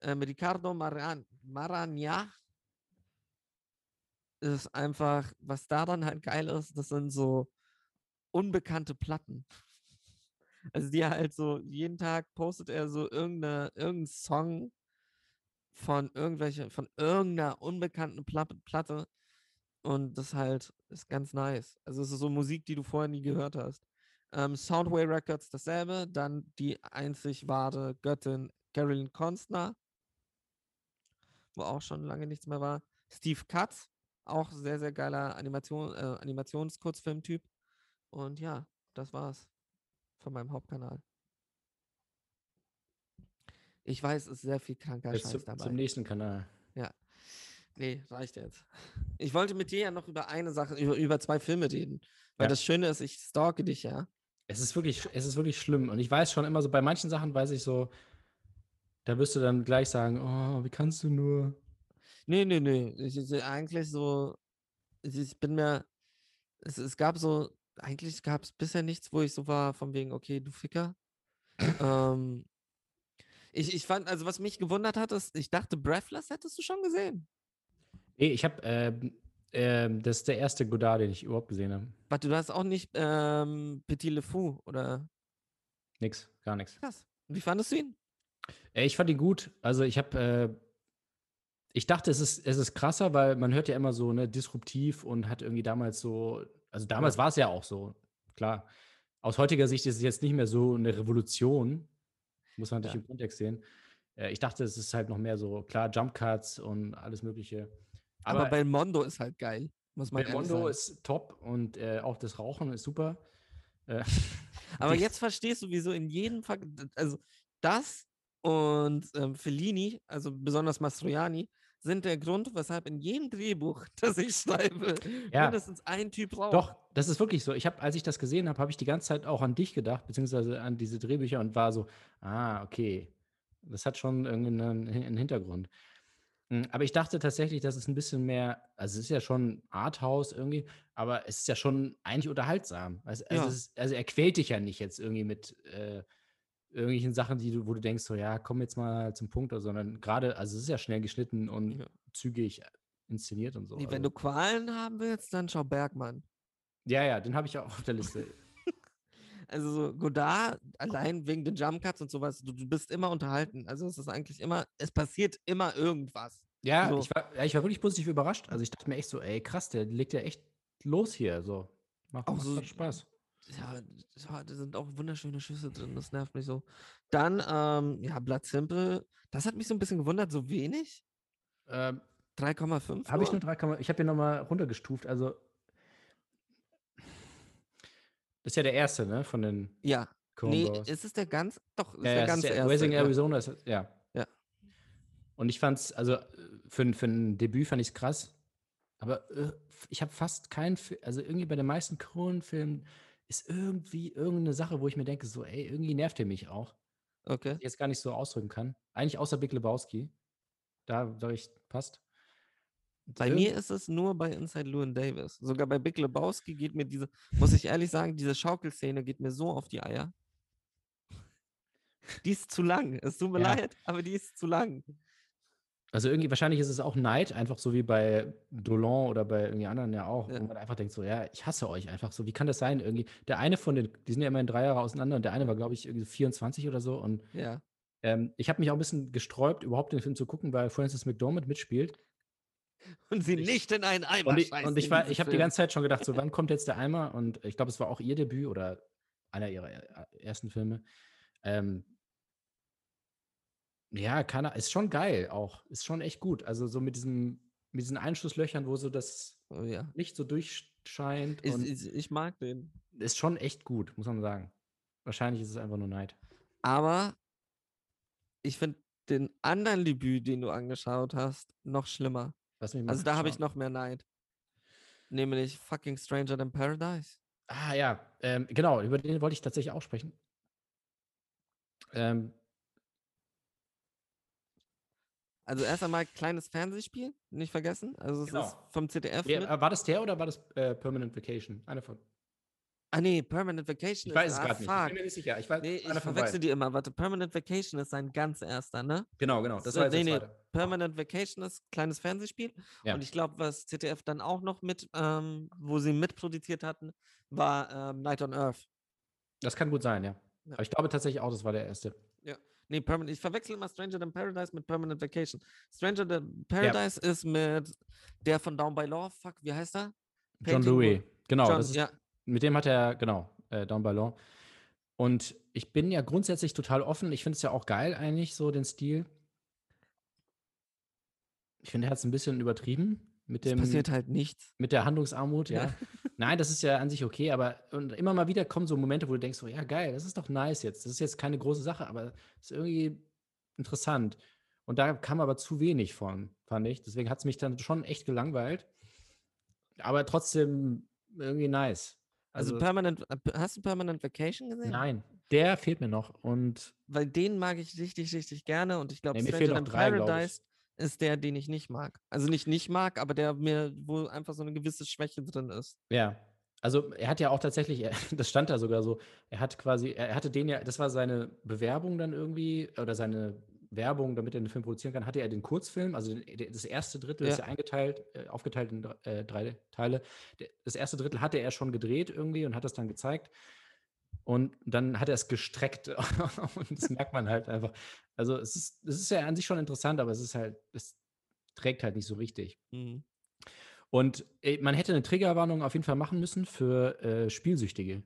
Ähm, Ricardo Maran Maragna ist einfach, was daran halt geil ist, das sind so unbekannte Platten. Also die halt so, jeden Tag postet er so irgendeine, irgendeinen Song von irgendwelche, von irgendeiner unbekannten Pla Platte. Und das halt ist ganz nice. Also es ist so Musik, die du vorher nie gehört hast. Ähm, Soundway Records dasselbe. Dann die einzig wahre Göttin Carolyn Constner, wo auch schon lange nichts mehr war. Steve Katz, auch sehr, sehr geiler Animation, äh, Animationskurzfilmtyp. Und ja, das war's von meinem Hauptkanal. Ich weiß, es ist sehr viel kranker Jetzt Scheiß zum, dabei. zum nächsten Kanal. Nee, reicht jetzt. Ich wollte mit dir ja noch über eine Sache, über, über zwei Filme reden. Weil Ja. das Schöne ist, ich stalke dich ja. Es ist wirklich, es ist wirklich schlimm. Und ich weiß schon immer so, bei manchen Sachen weiß ich so, da wirst du dann gleich sagen, oh, wie kannst du nur? Nee, nee, nee. Ich, ich, eigentlich so, ich, ich bin mir, es, es gab so, eigentlich gab es bisher nichts, wo ich so war, von wegen, okay, du Ficker. [LAUGHS] ähm, ich, ich fand, also was mich gewundert hat, ist, ich dachte, Breathless hättest du schon gesehen. Nee, ich habe, ähm, ähm, das ist der erste Godard, den ich überhaupt gesehen habe. Warte, du hast auch nicht ähm, Petit Le Fou, oder? Nix, gar nichts. Krass. Wie fandest du ihn? Äh, Ich fand ihn gut. Also ich habe, äh, ich dachte, es ist, es ist krasser, weil man hört ja immer so, ne, disruptiv und hat irgendwie damals so, also damals war es ja auch so, klar. Aus heutiger Sicht ist es jetzt nicht mehr so eine Revolution. Muss man natürlich Ja. im Kontext sehen. Äh, ich dachte, es ist halt noch mehr so, klar, Jump Cuts und alles Mögliche. Aber, Aber, Belmondo ist halt geil. Muss man Belmondo sagen. ist top und äh, auch das Rauchen ist super. Äh, [LAUGHS] Aber jetzt verstehst du, wieso in jedem Fall, also das und ähm, Fellini, also besonders Mastroianni, sind der Grund, weshalb in jedem Drehbuch, [LAUGHS] das ich schreibe, Ja. mindestens ein Typ raucht. Doch, das ist wirklich so. Ich habe, als ich das gesehen habe, habe ich die ganze Zeit auch an dich gedacht, beziehungsweise an diese Drehbücher und war so, ah, okay, das hat schon irgendeinen einen Hintergrund. Mm, Aber ich dachte tatsächlich, dass es ein bisschen mehr, also es ist ja schon Arthouse irgendwie, aber es ist ja schon eigentlich unterhaltsam. Also, also, Ja. es ist, also er quält dich ja nicht jetzt irgendwie mit äh, irgendwelchen Sachen, die du, wo du denkst, so ja, komm jetzt mal zum Punkt, oder, sondern gerade, also es ist ja schnell geschnitten und Ja. zügig inszeniert und so. Nee, also. Wenn du Qualen haben willst, dann schau Bergmann. ja, ja, den habe ich auch auf der Liste. [LAUGHS] Also so Godard, allein wegen den Jump Cuts und sowas, du, du bist immer unterhalten. Also es ist eigentlich immer, es passiert immer irgendwas. Ja, So. ich, war, ja, ich war wirklich positiv überrascht. Also ich dachte mir echt so, ey, krass, der legt ja echt los hier. So. Macht, Auch so- Spaß. Ja, da sind auch wunderschöne Schüsse drin, das nervt mich so. Dann, ähm, ja, Blood Simple, das hat mich so ein bisschen gewundert, so wenig. Ähm, 3,5. habe ich nur 3, ich habe hier nochmal runtergestuft. Also das ist ja der erste, ne, von den Ja, nee, Coen-Brothers. ist es der ganz, doch, ist ja, der ja, es ganz ist der erste. Raising ja. Arizona ist, ja. Ja. Und ich fand's, also für, ein- für ein Debüt fand ich es krass. Aber äh, ich habe fast keinen, also irgendwie bei den meisten Coen-Filmen ist irgendwie irgendeine Sache, wo ich mir denke, so, ey, irgendwie nervt er mich auch. Okay. ich jetzt gar nicht so ausdrücken kann. Eigentlich außer Big Lebowski. Da sage ich, passt. Bei mir ist es nur bei Inside Llewyn Davis. Sogar bei Big Lebowski geht mir diese, muss ich ehrlich sagen, diese Schaukelszene geht mir so auf die Eier. Die ist zu lang. Es tut mir Ja. leid, aber die ist zu lang. Also irgendwie, wahrscheinlich ist es auch Neid, einfach so wie bei Dolan oder bei irgendwie anderen ja auch, Ja. wo man einfach denkt, so, ja, ich hasse euch einfach so. Wie kann das sein? Irgendwie, der eine von den, die sind ja immerhin drei Jahre auseinander und der eine war, glaube ich, irgendwie 24 oder so. Und Ja. ähm, ich habe mich auch ein bisschen gesträubt, überhaupt den Film zu gucken, weil Francis McDormand mitspielt. Und sie Ich- nicht in einen Eimer Und ich, und ich, in war, ich habe die ganze Zeit schon gedacht, so, wann kommt jetzt der Eimer? Und ich glaube, es war auch ihr Debüt oder einer ihrer er- ersten Filme. Ähm, ja, kann ist schon geil auch. Ist schon echt gut. Also so mit diesem, mit diesen Einschusslöchern, wo so das Oh, ja. Licht so durchscheint. Ich, und ich, mag den. ist schon echt gut, muss man sagen. Wahrscheinlich ist es einfach nur Neid. Aber ich finde den anderen Debüt, den du angeschaut hast, noch schlimmer. Also da habe ich noch mehr Neid. Nämlich fucking Stranger Than Paradise. Ah ja, ähm, genau, über den wollte ich tatsächlich auch sprechen. Ähm, Also erst einmal kleines Fernsehspiel, nicht vergessen. Also es Genau. ist vom ZDF mit. äh, war das der oder war das äh, Permanent Vacation? Einer von. Ah nee, Permanent Vacation Ich weiß es ah, gerade nicht. Ich bin mir nicht sicher. Ich weiß, Nee, ich verwechsel die immer. Warte, Permanent Vacation ist sein ganz erster, ne? Genau, genau. Das So, war jetzt nee, der nee. Permanent Vacation ist kleines Fernsehspiel. Ja. Und ich glaube, was ZDF dann auch noch mit, ähm, wo sie mitproduziert hatten, war ähm, Night on Earth. Das kann gut sein, ja. Ja. Aber ich glaube tatsächlich auch, das war der erste. Nee, Permanent. Ich verwechsel immer Stranger Than Paradise mit Permanent Vacation. Stranger Than Paradise ist mit der von Down by Law. Fuck, wie heißt er? John Louis. Genau, John, ist, ja. mit dem hat er, genau, äh, Down by Law. Und ich bin ja grundsätzlich total offen. Ich finde es ja auch geil eigentlich, so den Stil. Ich finde, er hat es ein bisschen übertrieben mit Es dem. passiert halt nichts. Mit der Handlungsarmut, ja. Ja. [LAUGHS] Nein, das ist ja an sich okay, aber und immer mal wieder kommen so Momente, wo du denkst, so, ja, geil, das ist doch nice jetzt. Das ist jetzt keine große Sache, aber ist irgendwie interessant. Und da kam aber zu wenig von, fand ich. Deswegen hat es mich dann schon echt gelangweilt. Aber trotzdem irgendwie nice. Also, Permanent, äh, hast du Permanent Vacation gesehen? nein, der fehlt mir noch. Und Weil den mag ich richtig, richtig gerne und ich glaube, Nee, Stranger Than. Paradise ist der, den ich nicht mag. Also nicht nicht mag, aber der mir, wo einfach so eine gewisse Schwäche drin ist. Ja. Also er hat ja auch tatsächlich, [LAUGHS] das stand da sogar so, er hat quasi, er hatte den ja, das war seine Bewerbung dann irgendwie, oder seine Werbung, damit er den Film produzieren kann, hatte er den Kurzfilm, also das erste Drittel ist Ja. ja eingeteilt, äh, aufgeteilt in dr- äh, drei Teile. Das erste Drittel hatte er schon gedreht irgendwie und hat das dann gezeigt. Und dann hat er es gestreckt [LAUGHS] und das merkt man halt einfach. Also es ist, es ist ja an sich schon interessant, aber es ist halt, es trägt halt nicht so richtig. Mhm. Und äh, man hätte eine Triggerwarnung auf jeden Fall machen müssen für äh, Spielsüchtige.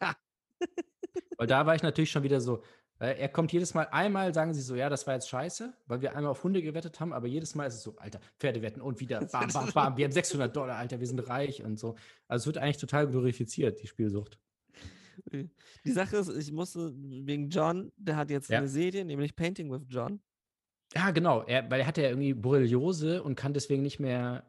Ha. [LAUGHS] Weil da war ich natürlich schon wieder so, weil er kommt jedes Mal, einmal sagen sie so, ja, das war jetzt scheiße, weil wir einmal auf Hunde gewettet haben, aber jedes Mal ist es so, Alter, Pferdewetten und wieder, bam, bam, bam, wir haben 600 Dollar, Alter, wir sind reich und so. Also es wird eigentlich total glorifiziert, die Spielsucht. Die Sache ist, ich musste wegen John, der hat jetzt Ja. eine Serie, nämlich Painting with John. Ja, genau, er, weil er hatte ja irgendwie Borreliose und kann deswegen nicht mehr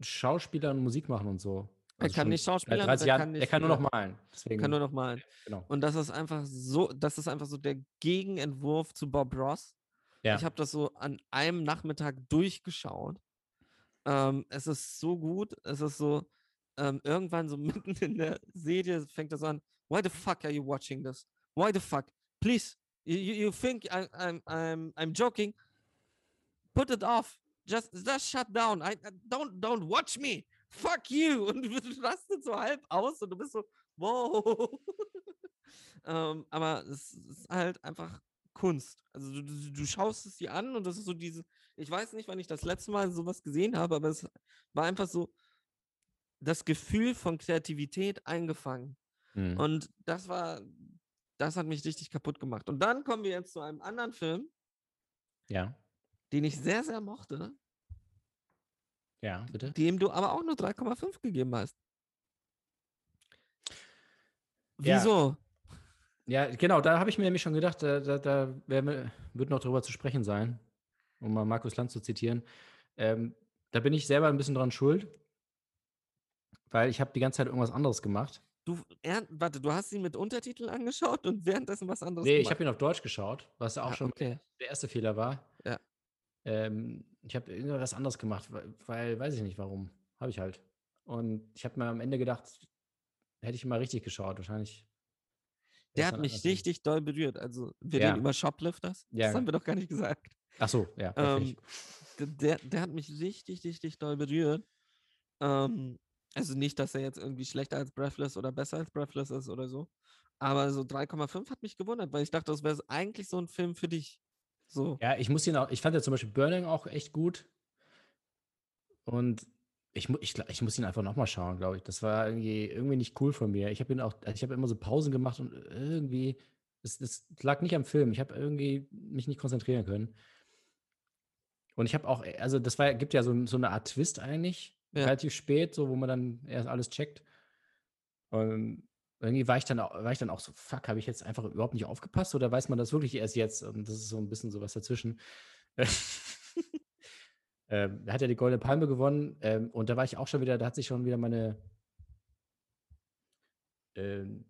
Schauspieler und Musik machen und so. Er Also kann schon nicht Schauspieler, 30 er kann er nicht kann nur noch malen. Deswegen, Kann nur noch malen. genau. Und das ist einfach so, das ist einfach so der Gegenentwurf zu Bob Ross. Ja. Ich habe das so an einem Nachmittag durchgeschaut. Ähm, es ist so gut. Es ist so, ähm, irgendwann so [LAUGHS] mitten in der Serie fängt das an. Why the fuck are you watching this? Why the fuck? Please, you, you, think I'm, I'm, I'm joking? Put it off. Just, just shut down. I- don't, don't watch me. Fuck you. [LAUGHS] Und du rastet so halb aus und du bist so, wow. [LAUGHS] ähm, aber es ist halt einfach Kunst. Also du, du, du schaust es dir an und das ist so diese, ich weiß nicht, wann ich das letzte Mal sowas gesehen habe, aber es war einfach so das Gefühl von Kreativität eingefangen. Mhm. Und das war, das hat mich richtig kaputt gemacht. Und dann kommen wir jetzt zu einem anderen Film, ja, den ich sehr, sehr mochte, ja, bitte. dem du aber auch nur 3,5 gegeben hast. Ja. Wieso? Ja, genau, da habe ich mir nämlich schon gedacht, da, da, da wär, mir- wird noch drüber zu sprechen sein, um mal Markus Land zu zitieren. Ähm, da bin ich selber ein bisschen dran schuld, weil ich habe die ganze Zeit irgendwas anderes gemacht. Du, er, warte, du hast ihn mit Untertiteln angeschaut und währenddessen was anderes Nee, ich gemacht? habe ihn auf Deutsch geschaut, was auch Ah, schon okay. der erste Fehler war. Ja. Ähm, ich habe irgendwas anderes gemacht, weil, weil weiß ich nicht warum. Habe ich halt. Und ich habe mir am Ende gedacht, hätte ich mal richtig geschaut, wahrscheinlich. Der hat mich richtig doll berührt. Also, wir Ja. reden über Shoplifters. Ja. Das haben wir doch gar nicht gesagt. Ach so, ja. Ähm, der, der hat mich richtig, richtig doll berührt. Ähm, also nicht, dass er jetzt irgendwie schlechter als Breathless oder besser als Breathless ist oder so. Aber so 3,5 hat mich gewundert, weil ich dachte, das wäre eigentlich so ein Film für dich. So. Ja, ich muss ihn auch, ich fand ja zum Beispiel Burning auch echt gut. Und ich, ich, ich muss ihn einfach nochmal schauen, glaube ich. Das war irgendwie, irgendwie nicht cool von mir. Ich habe ihn auch, also ich habe immer so Pausen gemacht und irgendwie, es, es lag nicht am Film. Ich habe irgendwie mich nicht konzentrieren können. Und ich habe auch, also das war, gibt ja so, so eine Art Twist eigentlich, Ja. relativ spät, so wo man dann erst alles checkt. Und irgendwie war ich dann, auch- war ich dann auch so, fuck, habe ich jetzt einfach überhaupt nicht aufgepasst oder weiß man das wirklich erst jetzt? Und das ist so ein bisschen sowas dazwischen. [LAUGHS] ähm, er hat ja die Goldene Palme gewonnen ähm, und da war ich auch schon wieder, da hat sich schon wieder meine ähm,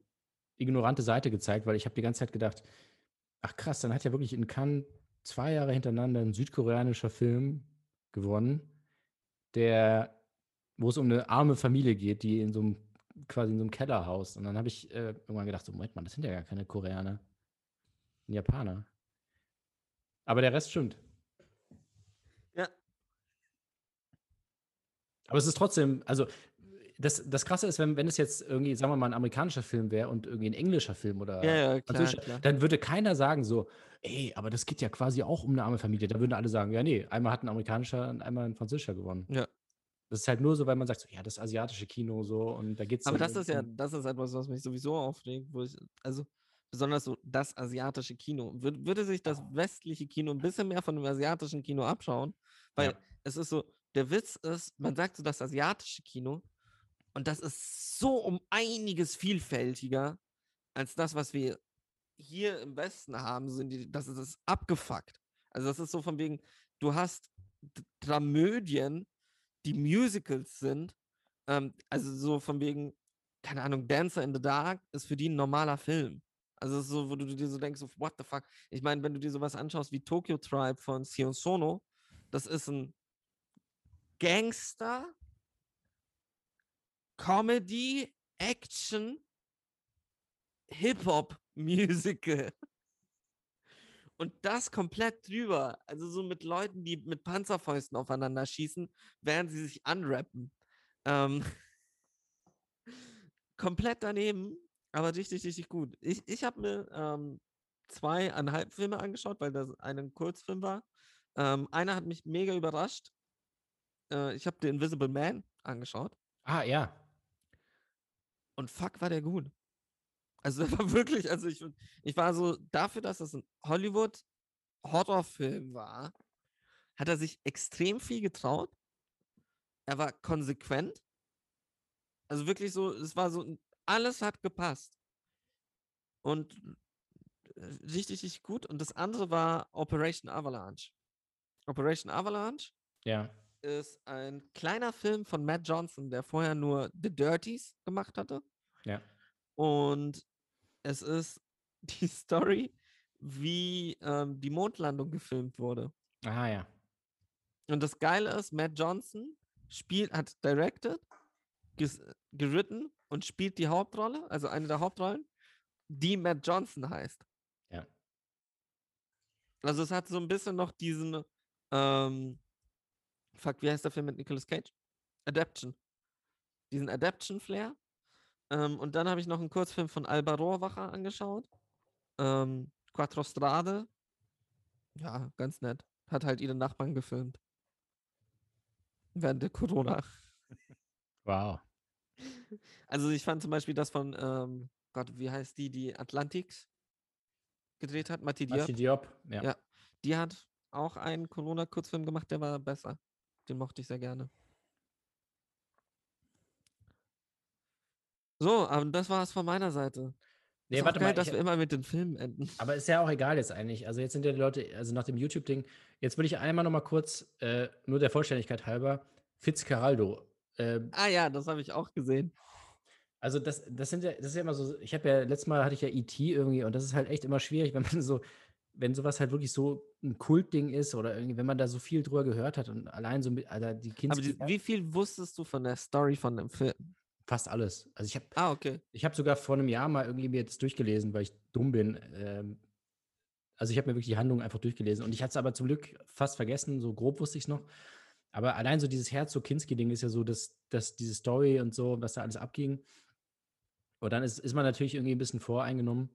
ignorante Seite gezeigt, weil ich habe die ganze Zeit gedacht, ach krass, dann hat ja wirklich in Cannes zwei Jahre hintereinander ein südkoreanischer Film gewonnen, der, wo es um eine arme Familie geht, die in so einem quasi in so einem Keller haust. Und dann habe ich äh, irgendwann gedacht, so, Moment mal, das sind ja gar keine Koreaner. Ein Japaner. Aber der Rest stimmt. Ja. Aber es ist trotzdem, also das, das Krasse ist, wenn, wenn es jetzt irgendwie, sagen wir mal, ein amerikanischer Film wäre und irgendwie ein englischer Film oder Ja, ja, klar, französischer, klar. dann würde keiner sagen so, ey, aber das geht ja quasi auch um eine arme Familie. Da würden alle sagen, ja, nee, einmal hat ein amerikanischer und einmal ein französischer gewonnen. Ja. Das ist halt nur so, weil man sagt, so, ja, das asiatische Kino so und da geht es Aber das ist ja, das ist etwas, was mich sowieso aufregt, wo ich, also besonders so das asiatische Kino. Würde, würde sich das westliche Kino ein bisschen mehr von dem asiatischen Kino abschauen, weil Ja. es ist so, der Witz ist, man sagt so das asiatische Kino und das ist so um einiges vielfältiger als das, was wir hier im Westen haben, sind die, das ist, das ist abgefuckt. Also das ist so von wegen, du hast Dramödien, die Musicals sind, ähm, also so von wegen, keine Ahnung, Dancer in the Dark ist für die ein normaler Film. Also so, wo du dir so denkst, what the fuck? Ich meine, wenn du dir sowas anschaust wie Tokyo Tribe von Sion Sono, das ist ein Gangster, Comedy, Action, Hip-Hop-Musical. Und das komplett drüber. Also so mit Leuten, die mit Panzerfäusten aufeinander schießen, während sie sich anrappen. Ähm, komplett daneben, aber richtig, richtig gut. Ich, ich habe mir ähm, zweieinhalb Filme angeschaut, weil das ein Kurzfilm war. Ähm, einer hat mich mega überrascht. Äh, ich habe The Invisible Man angeschaut Ah, ja. und fuck, war der gut. Also das war wirklich, also ich, ich war so, dafür, dass das ein Hollywood-Horrorfilm war, hat er sich extrem viel getraut. Er war konsequent. Also wirklich so, es war so, alles hat gepasst. Und äh, richtig, richtig gut. Und das andere war Operation Avalanche. Operation Avalanche Ja. ist ein kleiner Film von Matt Johnson, der vorher nur The Dirties gemacht hatte. Ja. Und es ist [LAUGHS] die Story, wie ähm, die Mondlandung gefilmt wurde. Ah ja. Und das Geile ist, Matt Johnson spielt, hat directed, ges, geritten und spielt die Hauptrolle, also eine der Hauptrollen, die Matt Johnson heißt. Ja. Also es hat so ein bisschen noch diesen, ähm, fuck, wie heißt der Film mit Nicolas Cage? Adaption. Diesen Adaption-Flair. Ähm, und dann habe ich noch einen Kurzfilm von Alba Rohrwacher angeschaut. Ähm, Quattro Strade. Ja, ganz nett. Hat halt ihre Nachbarn gefilmt. Während der Corona. Wow. Also ich fand zum Beispiel das von, ähm, Gott, wie heißt die, die Atlantics gedreht hat? Mati Diop. Mati Diop. Ja. Ja. Die hat auch einen Corona-Kurzfilm gemacht, der war besser. Den mochte ich sehr gerne. So, aber das war es von meiner Seite. Nee, ist auch warte geil, mal. dass ich- wir immer mit den Filmen enden. Aber ist ja auch egal jetzt eigentlich. Also jetzt sind ja die Leute, also nach dem YouTube-Ding, jetzt würde ich einmal noch mal kurz, äh, nur der Vollständigkeit halber, Fitzcarraldo. Äh, Ah ja, das habe ich auch gesehen. also das, das sind ja, das ist ja immer so, ich habe ja, letztes Mal hatte ich ja E.T. irgendwie und das ist halt echt immer schwierig, [LAUGHS] wenn man so, wenn sowas halt wirklich so ein Kultding ist oder irgendwie, wenn man da so viel drüber gehört hat und allein so mit, Alter, die Kinder, Aber die, wie viel wusstest du von der Story von dem Film? Fast alles. Also ich habe Ah, okay. Ich habe sogar vor einem Jahr mal irgendwie mir das durchgelesen, weil ich dumm bin. Ähm, also ich habe mir wirklich die Handlung einfach durchgelesen und ich hatte es aber zum Glück fast vergessen, so grob wusste ich es noch. Aber allein so dieses Herzog-Kinski-Ding ist ja so, dass, dass diese Story und so, was da alles abging. Und dann ist, ist man natürlich irgendwie ein bisschen voreingenommen.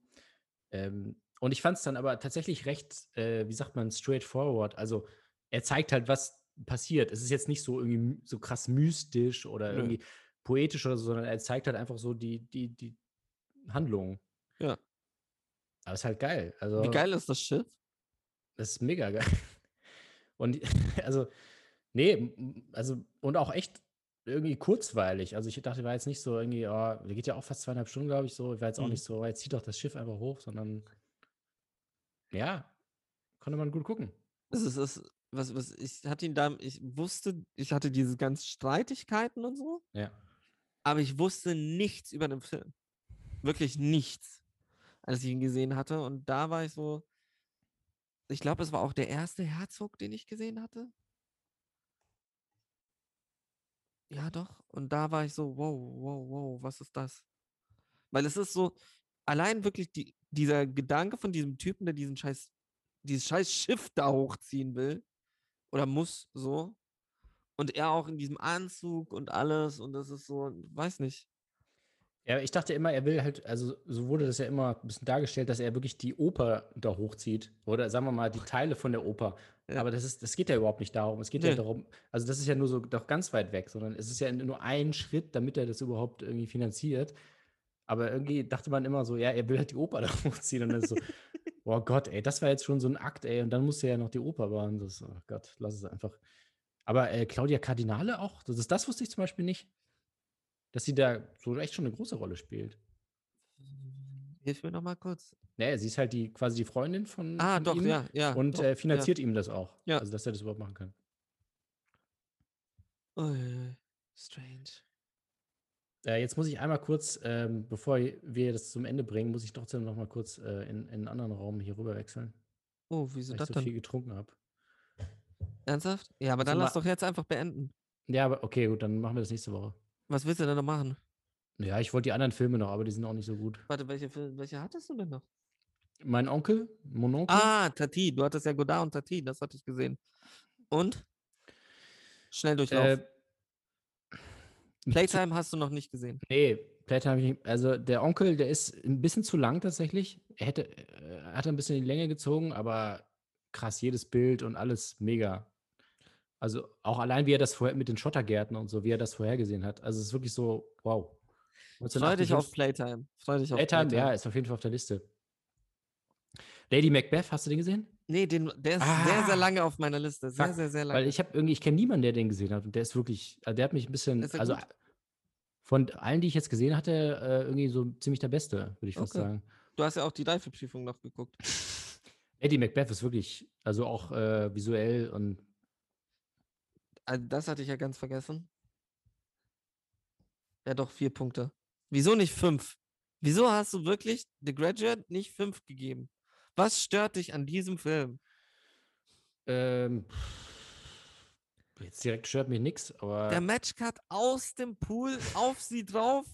Ähm, und ich fand es dann aber tatsächlich recht, äh, wie sagt man, straightforward. Also er zeigt halt, was passiert. Es ist jetzt nicht so irgendwie so krass mystisch oder Nö. Poetisch oder so, sondern er zeigt halt einfach so die, die, die Handlung. Ja. Aber ist halt geil. Also, Wie geil ist das Schiff? Das ist mega geil. [LAUGHS] Und [LAUGHS] also, nee, also, und auch echt irgendwie kurzweilig. Also ich dachte, war jetzt nicht so irgendwie, oh, der geht ja auch fast zweieinhalb Stunden, glaube ich, so. War jetzt auch Mhm. nicht so, jetzt zieht doch das Schiff einfach hoch, sondern ja, konnte man gut gucken. Es ist, es ist, was, was, ich hatte ihn da, ich wusste, ich hatte diese ganzen Streitigkeiten und so, Ja. Aber ich wusste nichts über den Film. Wirklich nichts, als ich ihn gesehen hatte. Und da war ich so, ich glaube, es war auch der erste Herzog, den ich gesehen hatte. Ja, doch. Und da war ich so, wow, wow, wow, was ist das? Weil es ist so, allein wirklich die, dieser Gedanke von diesem Typen, der diesen scheiß, dieses scheiß Schiff da hochziehen will oder muss so. Und er auch in diesem Anzug und alles und das ist so, weiß nicht. Ja, ich dachte immer, er will halt, also so wurde das ja immer ein bisschen dargestellt, dass er wirklich die Oper da hochzieht. Oder sagen wir mal, die Teile von der Oper. Ja. Aber das ist, das geht ja überhaupt nicht darum. Es geht ja Nee. darum, also das ist ja nur so doch ganz weit weg, sondern es ist ja nur ein Schritt, damit er das überhaupt irgendwie finanziert. Aber irgendwie dachte man immer so, ja, er will halt die Oper [LAUGHS] da hochziehen. Und dann ist so, boah [LAUGHS] Gott, ey, das war jetzt schon so ein Akt, ey. Und dann musste er ja noch die Oper bauen. Das, oh Gott, lass es einfach. Aber äh, Claudia Cardinale auch, das, ist, das wusste ich zum Beispiel nicht. Dass sie da so echt schon eine große Rolle spielt. Hilf mir noch mal kurz. Naja, sie ist halt die quasi die Freundin von, Ah, von doch, ihm ja, ja. und doch, äh, finanziert ihm das auch. Ja. Also, dass er das überhaupt machen kann. Ja. Ui, strange. Äh, jetzt muss ich einmal kurz, ähm, bevor wir das zum Ende bringen, muss ich trotzdem noch mal kurz äh, in, in einen anderen Raum hier rüber wechseln, Oh, wieso weil ich das so dann? viel getrunken habe. Ernsthaft? Ja, aber Also dann lass ma- doch jetzt einfach beenden. Ja, aber okay, gut, dann machen wir das nächste Woche. Was willst du denn noch machen? Ja, ich wollte die anderen Filme noch, aber die sind auch nicht so gut. Warte, welche, welche hattest du denn noch? Mein Onkel, mon Onkel, Ah, Tati. Du hattest ja Godard und Tati, das hatte ich gesehen. Und? Schnelldurchlauf. äh, Playtime hast du noch nicht gesehen. Nee, Playtime habe ich nicht. Also der Onkel, der ist ein bisschen zu lang tatsächlich. Er hätte, äh, er hat ein bisschen die Länge gezogen, aber krass, jedes Bild und alles mega. Also auch allein, wie er das vorher mit den Schottergärten und so, wie er das vorhergesehen hat. Also es ist wirklich so, wow. Freu dich auf 1958. Playtime. Freu dich auf Playtime, Playtime. ja, ist auf jeden Fall auf der Liste. Lady Macbeth, hast du den gesehen? Nee, den, der ist sehr, sehr Ah. lange auf meiner Liste. Sehr, Fuck, sehr, sehr lange. Weil ich habe irgendwie, ich kenne niemanden, der den gesehen hat. Und der ist wirklich, also der hat mich ein bisschen, also gut? von allen, die ich jetzt gesehen hatte, äh, irgendwie so ziemlich der Beste, würde ich fast Okay. sagen. du hast ja auch die Reifeprüfung noch geguckt. [LAUGHS] Eddie Macbeth ist wirklich, also auch äh, visuell und Also das hatte ich ja ganz vergessen. Ja, doch, vier Punkte. Wieso nicht fünf? Wieso hast du wirklich The Graduate nicht fünf gegeben? Was stört dich an diesem Film? ähm, jetzt direkt stört mich nichts, aber Der Matchcut aus dem Pool auf sie drauf.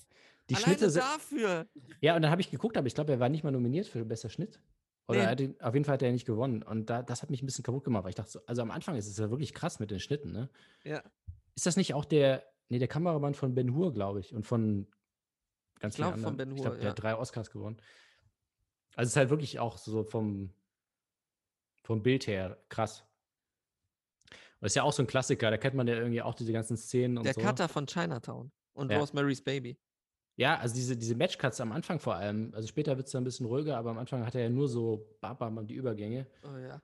die Alleine Schnitte sind, dafür. Ja, und dann habe ich geguckt, aber ich glaube, er war nicht mal nominiert für bester Schnitt. Oder Nee. hat ihn, auf jeden Fall hat er nicht gewonnen. Und da, das hat mich ein bisschen kaputt gemacht, weil ich dachte, so, also am Anfang ist es ja wirklich krass mit den Schnitten, ne? Ja. Ist das nicht auch der, nee, der Kameramann von Ben Hur, glaube ich, und von ganz Ich vielen glaub, von anderen. Ben Ich Hur, glaube, der ja. hat drei Oscars gewonnen. Also es ist halt wirklich auch so vom, vom Bild her krass. Und ist ja auch so ein Klassiker, da kennt man ja irgendwie auch diese ganzen Szenen und Der so. Cutter von Chinatown und Ja. Rosemary's Baby. Ja, also diese, diese Matchcuts am Anfang vor allem, also später wird es dann ein bisschen ruhiger, aber am Anfang hat er ja nur so bam, bam, bam, die Übergänge. Oh ja.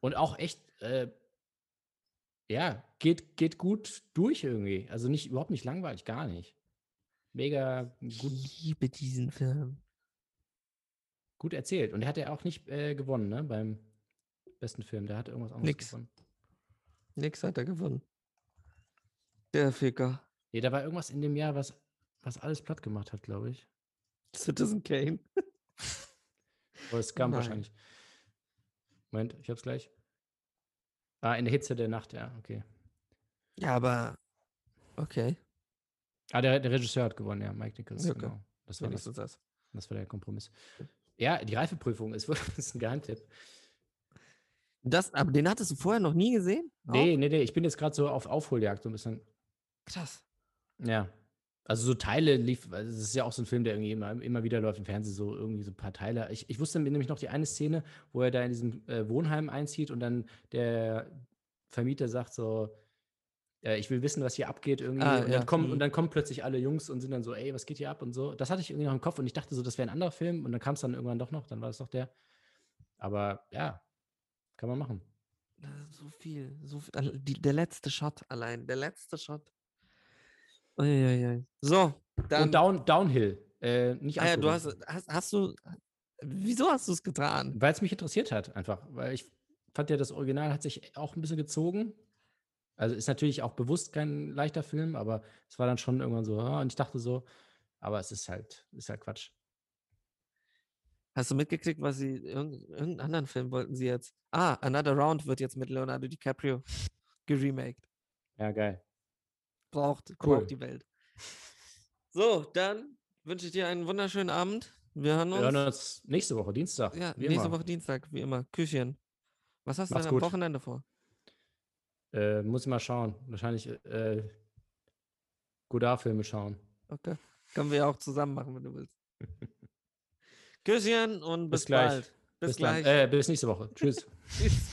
Und auch echt, äh, ja, geht, geht gut durch irgendwie. Also nicht, überhaupt nicht langweilig, gar nicht. Mega gut, Ich liebe diesen Film. gut erzählt. Und er hat ja auch nicht äh, gewonnen, ne, beim besten Film. Der hat irgendwas anderes Nix. gewonnen. Nix hat er gewonnen. Der Ficker. Nee, da war irgendwas in dem Jahr, was, was alles platt gemacht hat, glaube ich. Citizen Kane. [LAUGHS] Oder Scum Nein. wahrscheinlich. Moment, ich hab's gleich. Ah, in der Hitze der Nacht, ja, okay. Ja, aber okay. Ah, der, der Regisseur hat gewonnen, ja, Mike Nichols. Okay. Genau. Das war, das, das. das war der Kompromiss. Ja, die Reifeprüfung ist, [LAUGHS] ist ein Geheimtipp. Das, aber den hattest du vorher noch nie gesehen? Nee, nee, nee, ich bin jetzt gerade so auf Aufholjagd so ein bisschen. Auch? Krass. Ja. Also so Teile lief, also es ist ja auch so ein Film, der irgendwie immer, immer wieder läuft im Fernsehen, so irgendwie so ein paar Teile. Ich, ich wusste nämlich noch die eine Szene, wo er da in diesem äh, Wohnheim einzieht und dann der Vermieter sagt so, äh, ich will wissen, was hier abgeht irgendwie. Ah, und, ja, dann kommen, mhm. und dann kommen plötzlich alle Jungs und sind dann so, ey, was geht hier ab und so. Das hatte ich irgendwie noch im Kopf und ich dachte so, das wäre ein anderer Film und dann kam es dann irgendwann doch noch, dann war es doch der. Aber ja, kann man machen. So viel. So viel die, der letzte Shot allein. Der letzte Shot. Uiuiui. So, dann. und Down, Downhill. Äh, nicht ah ja, du hast, hast, hast du. Wieso hast du es getan? Weil es mich interessiert hat, einfach. Weil ich fand ja, das Original hat sich auch ein bisschen gezogen. Also ist natürlich auch bewusst kein leichter Film, aber es war dann schon irgendwann so, ah, und ich dachte so, aber es ist halt, ist halt Quatsch. Hast du mitgekriegt, was sie. Irgend, irgendeinen anderen Film wollten sie jetzt? Ah, Another Round wird jetzt mit Leonardo DiCaprio [LAUGHS] geremaked. Ja, geil. Braucht, Cool. braucht die Welt. So, dann wünsche ich dir einen wunderschönen Abend. Wir hören Wir uns. hören uns nächste Woche, Dienstag. ja, nächste immer. Woche Dienstag, wie immer. Küsschen. Was hast du Macht's denn am gut. Wochenende vor? Äh, muss ich mal schauen. Wahrscheinlich äh, Godard-Filme schauen. Okay. Können wir ja auch zusammen machen, wenn du willst. [LAUGHS] Küsschen und bis, Bis gleich. bald. Bis, dann. gleich. Äh, bis nächste Woche. Tschüss. [LAUGHS] Tschüss.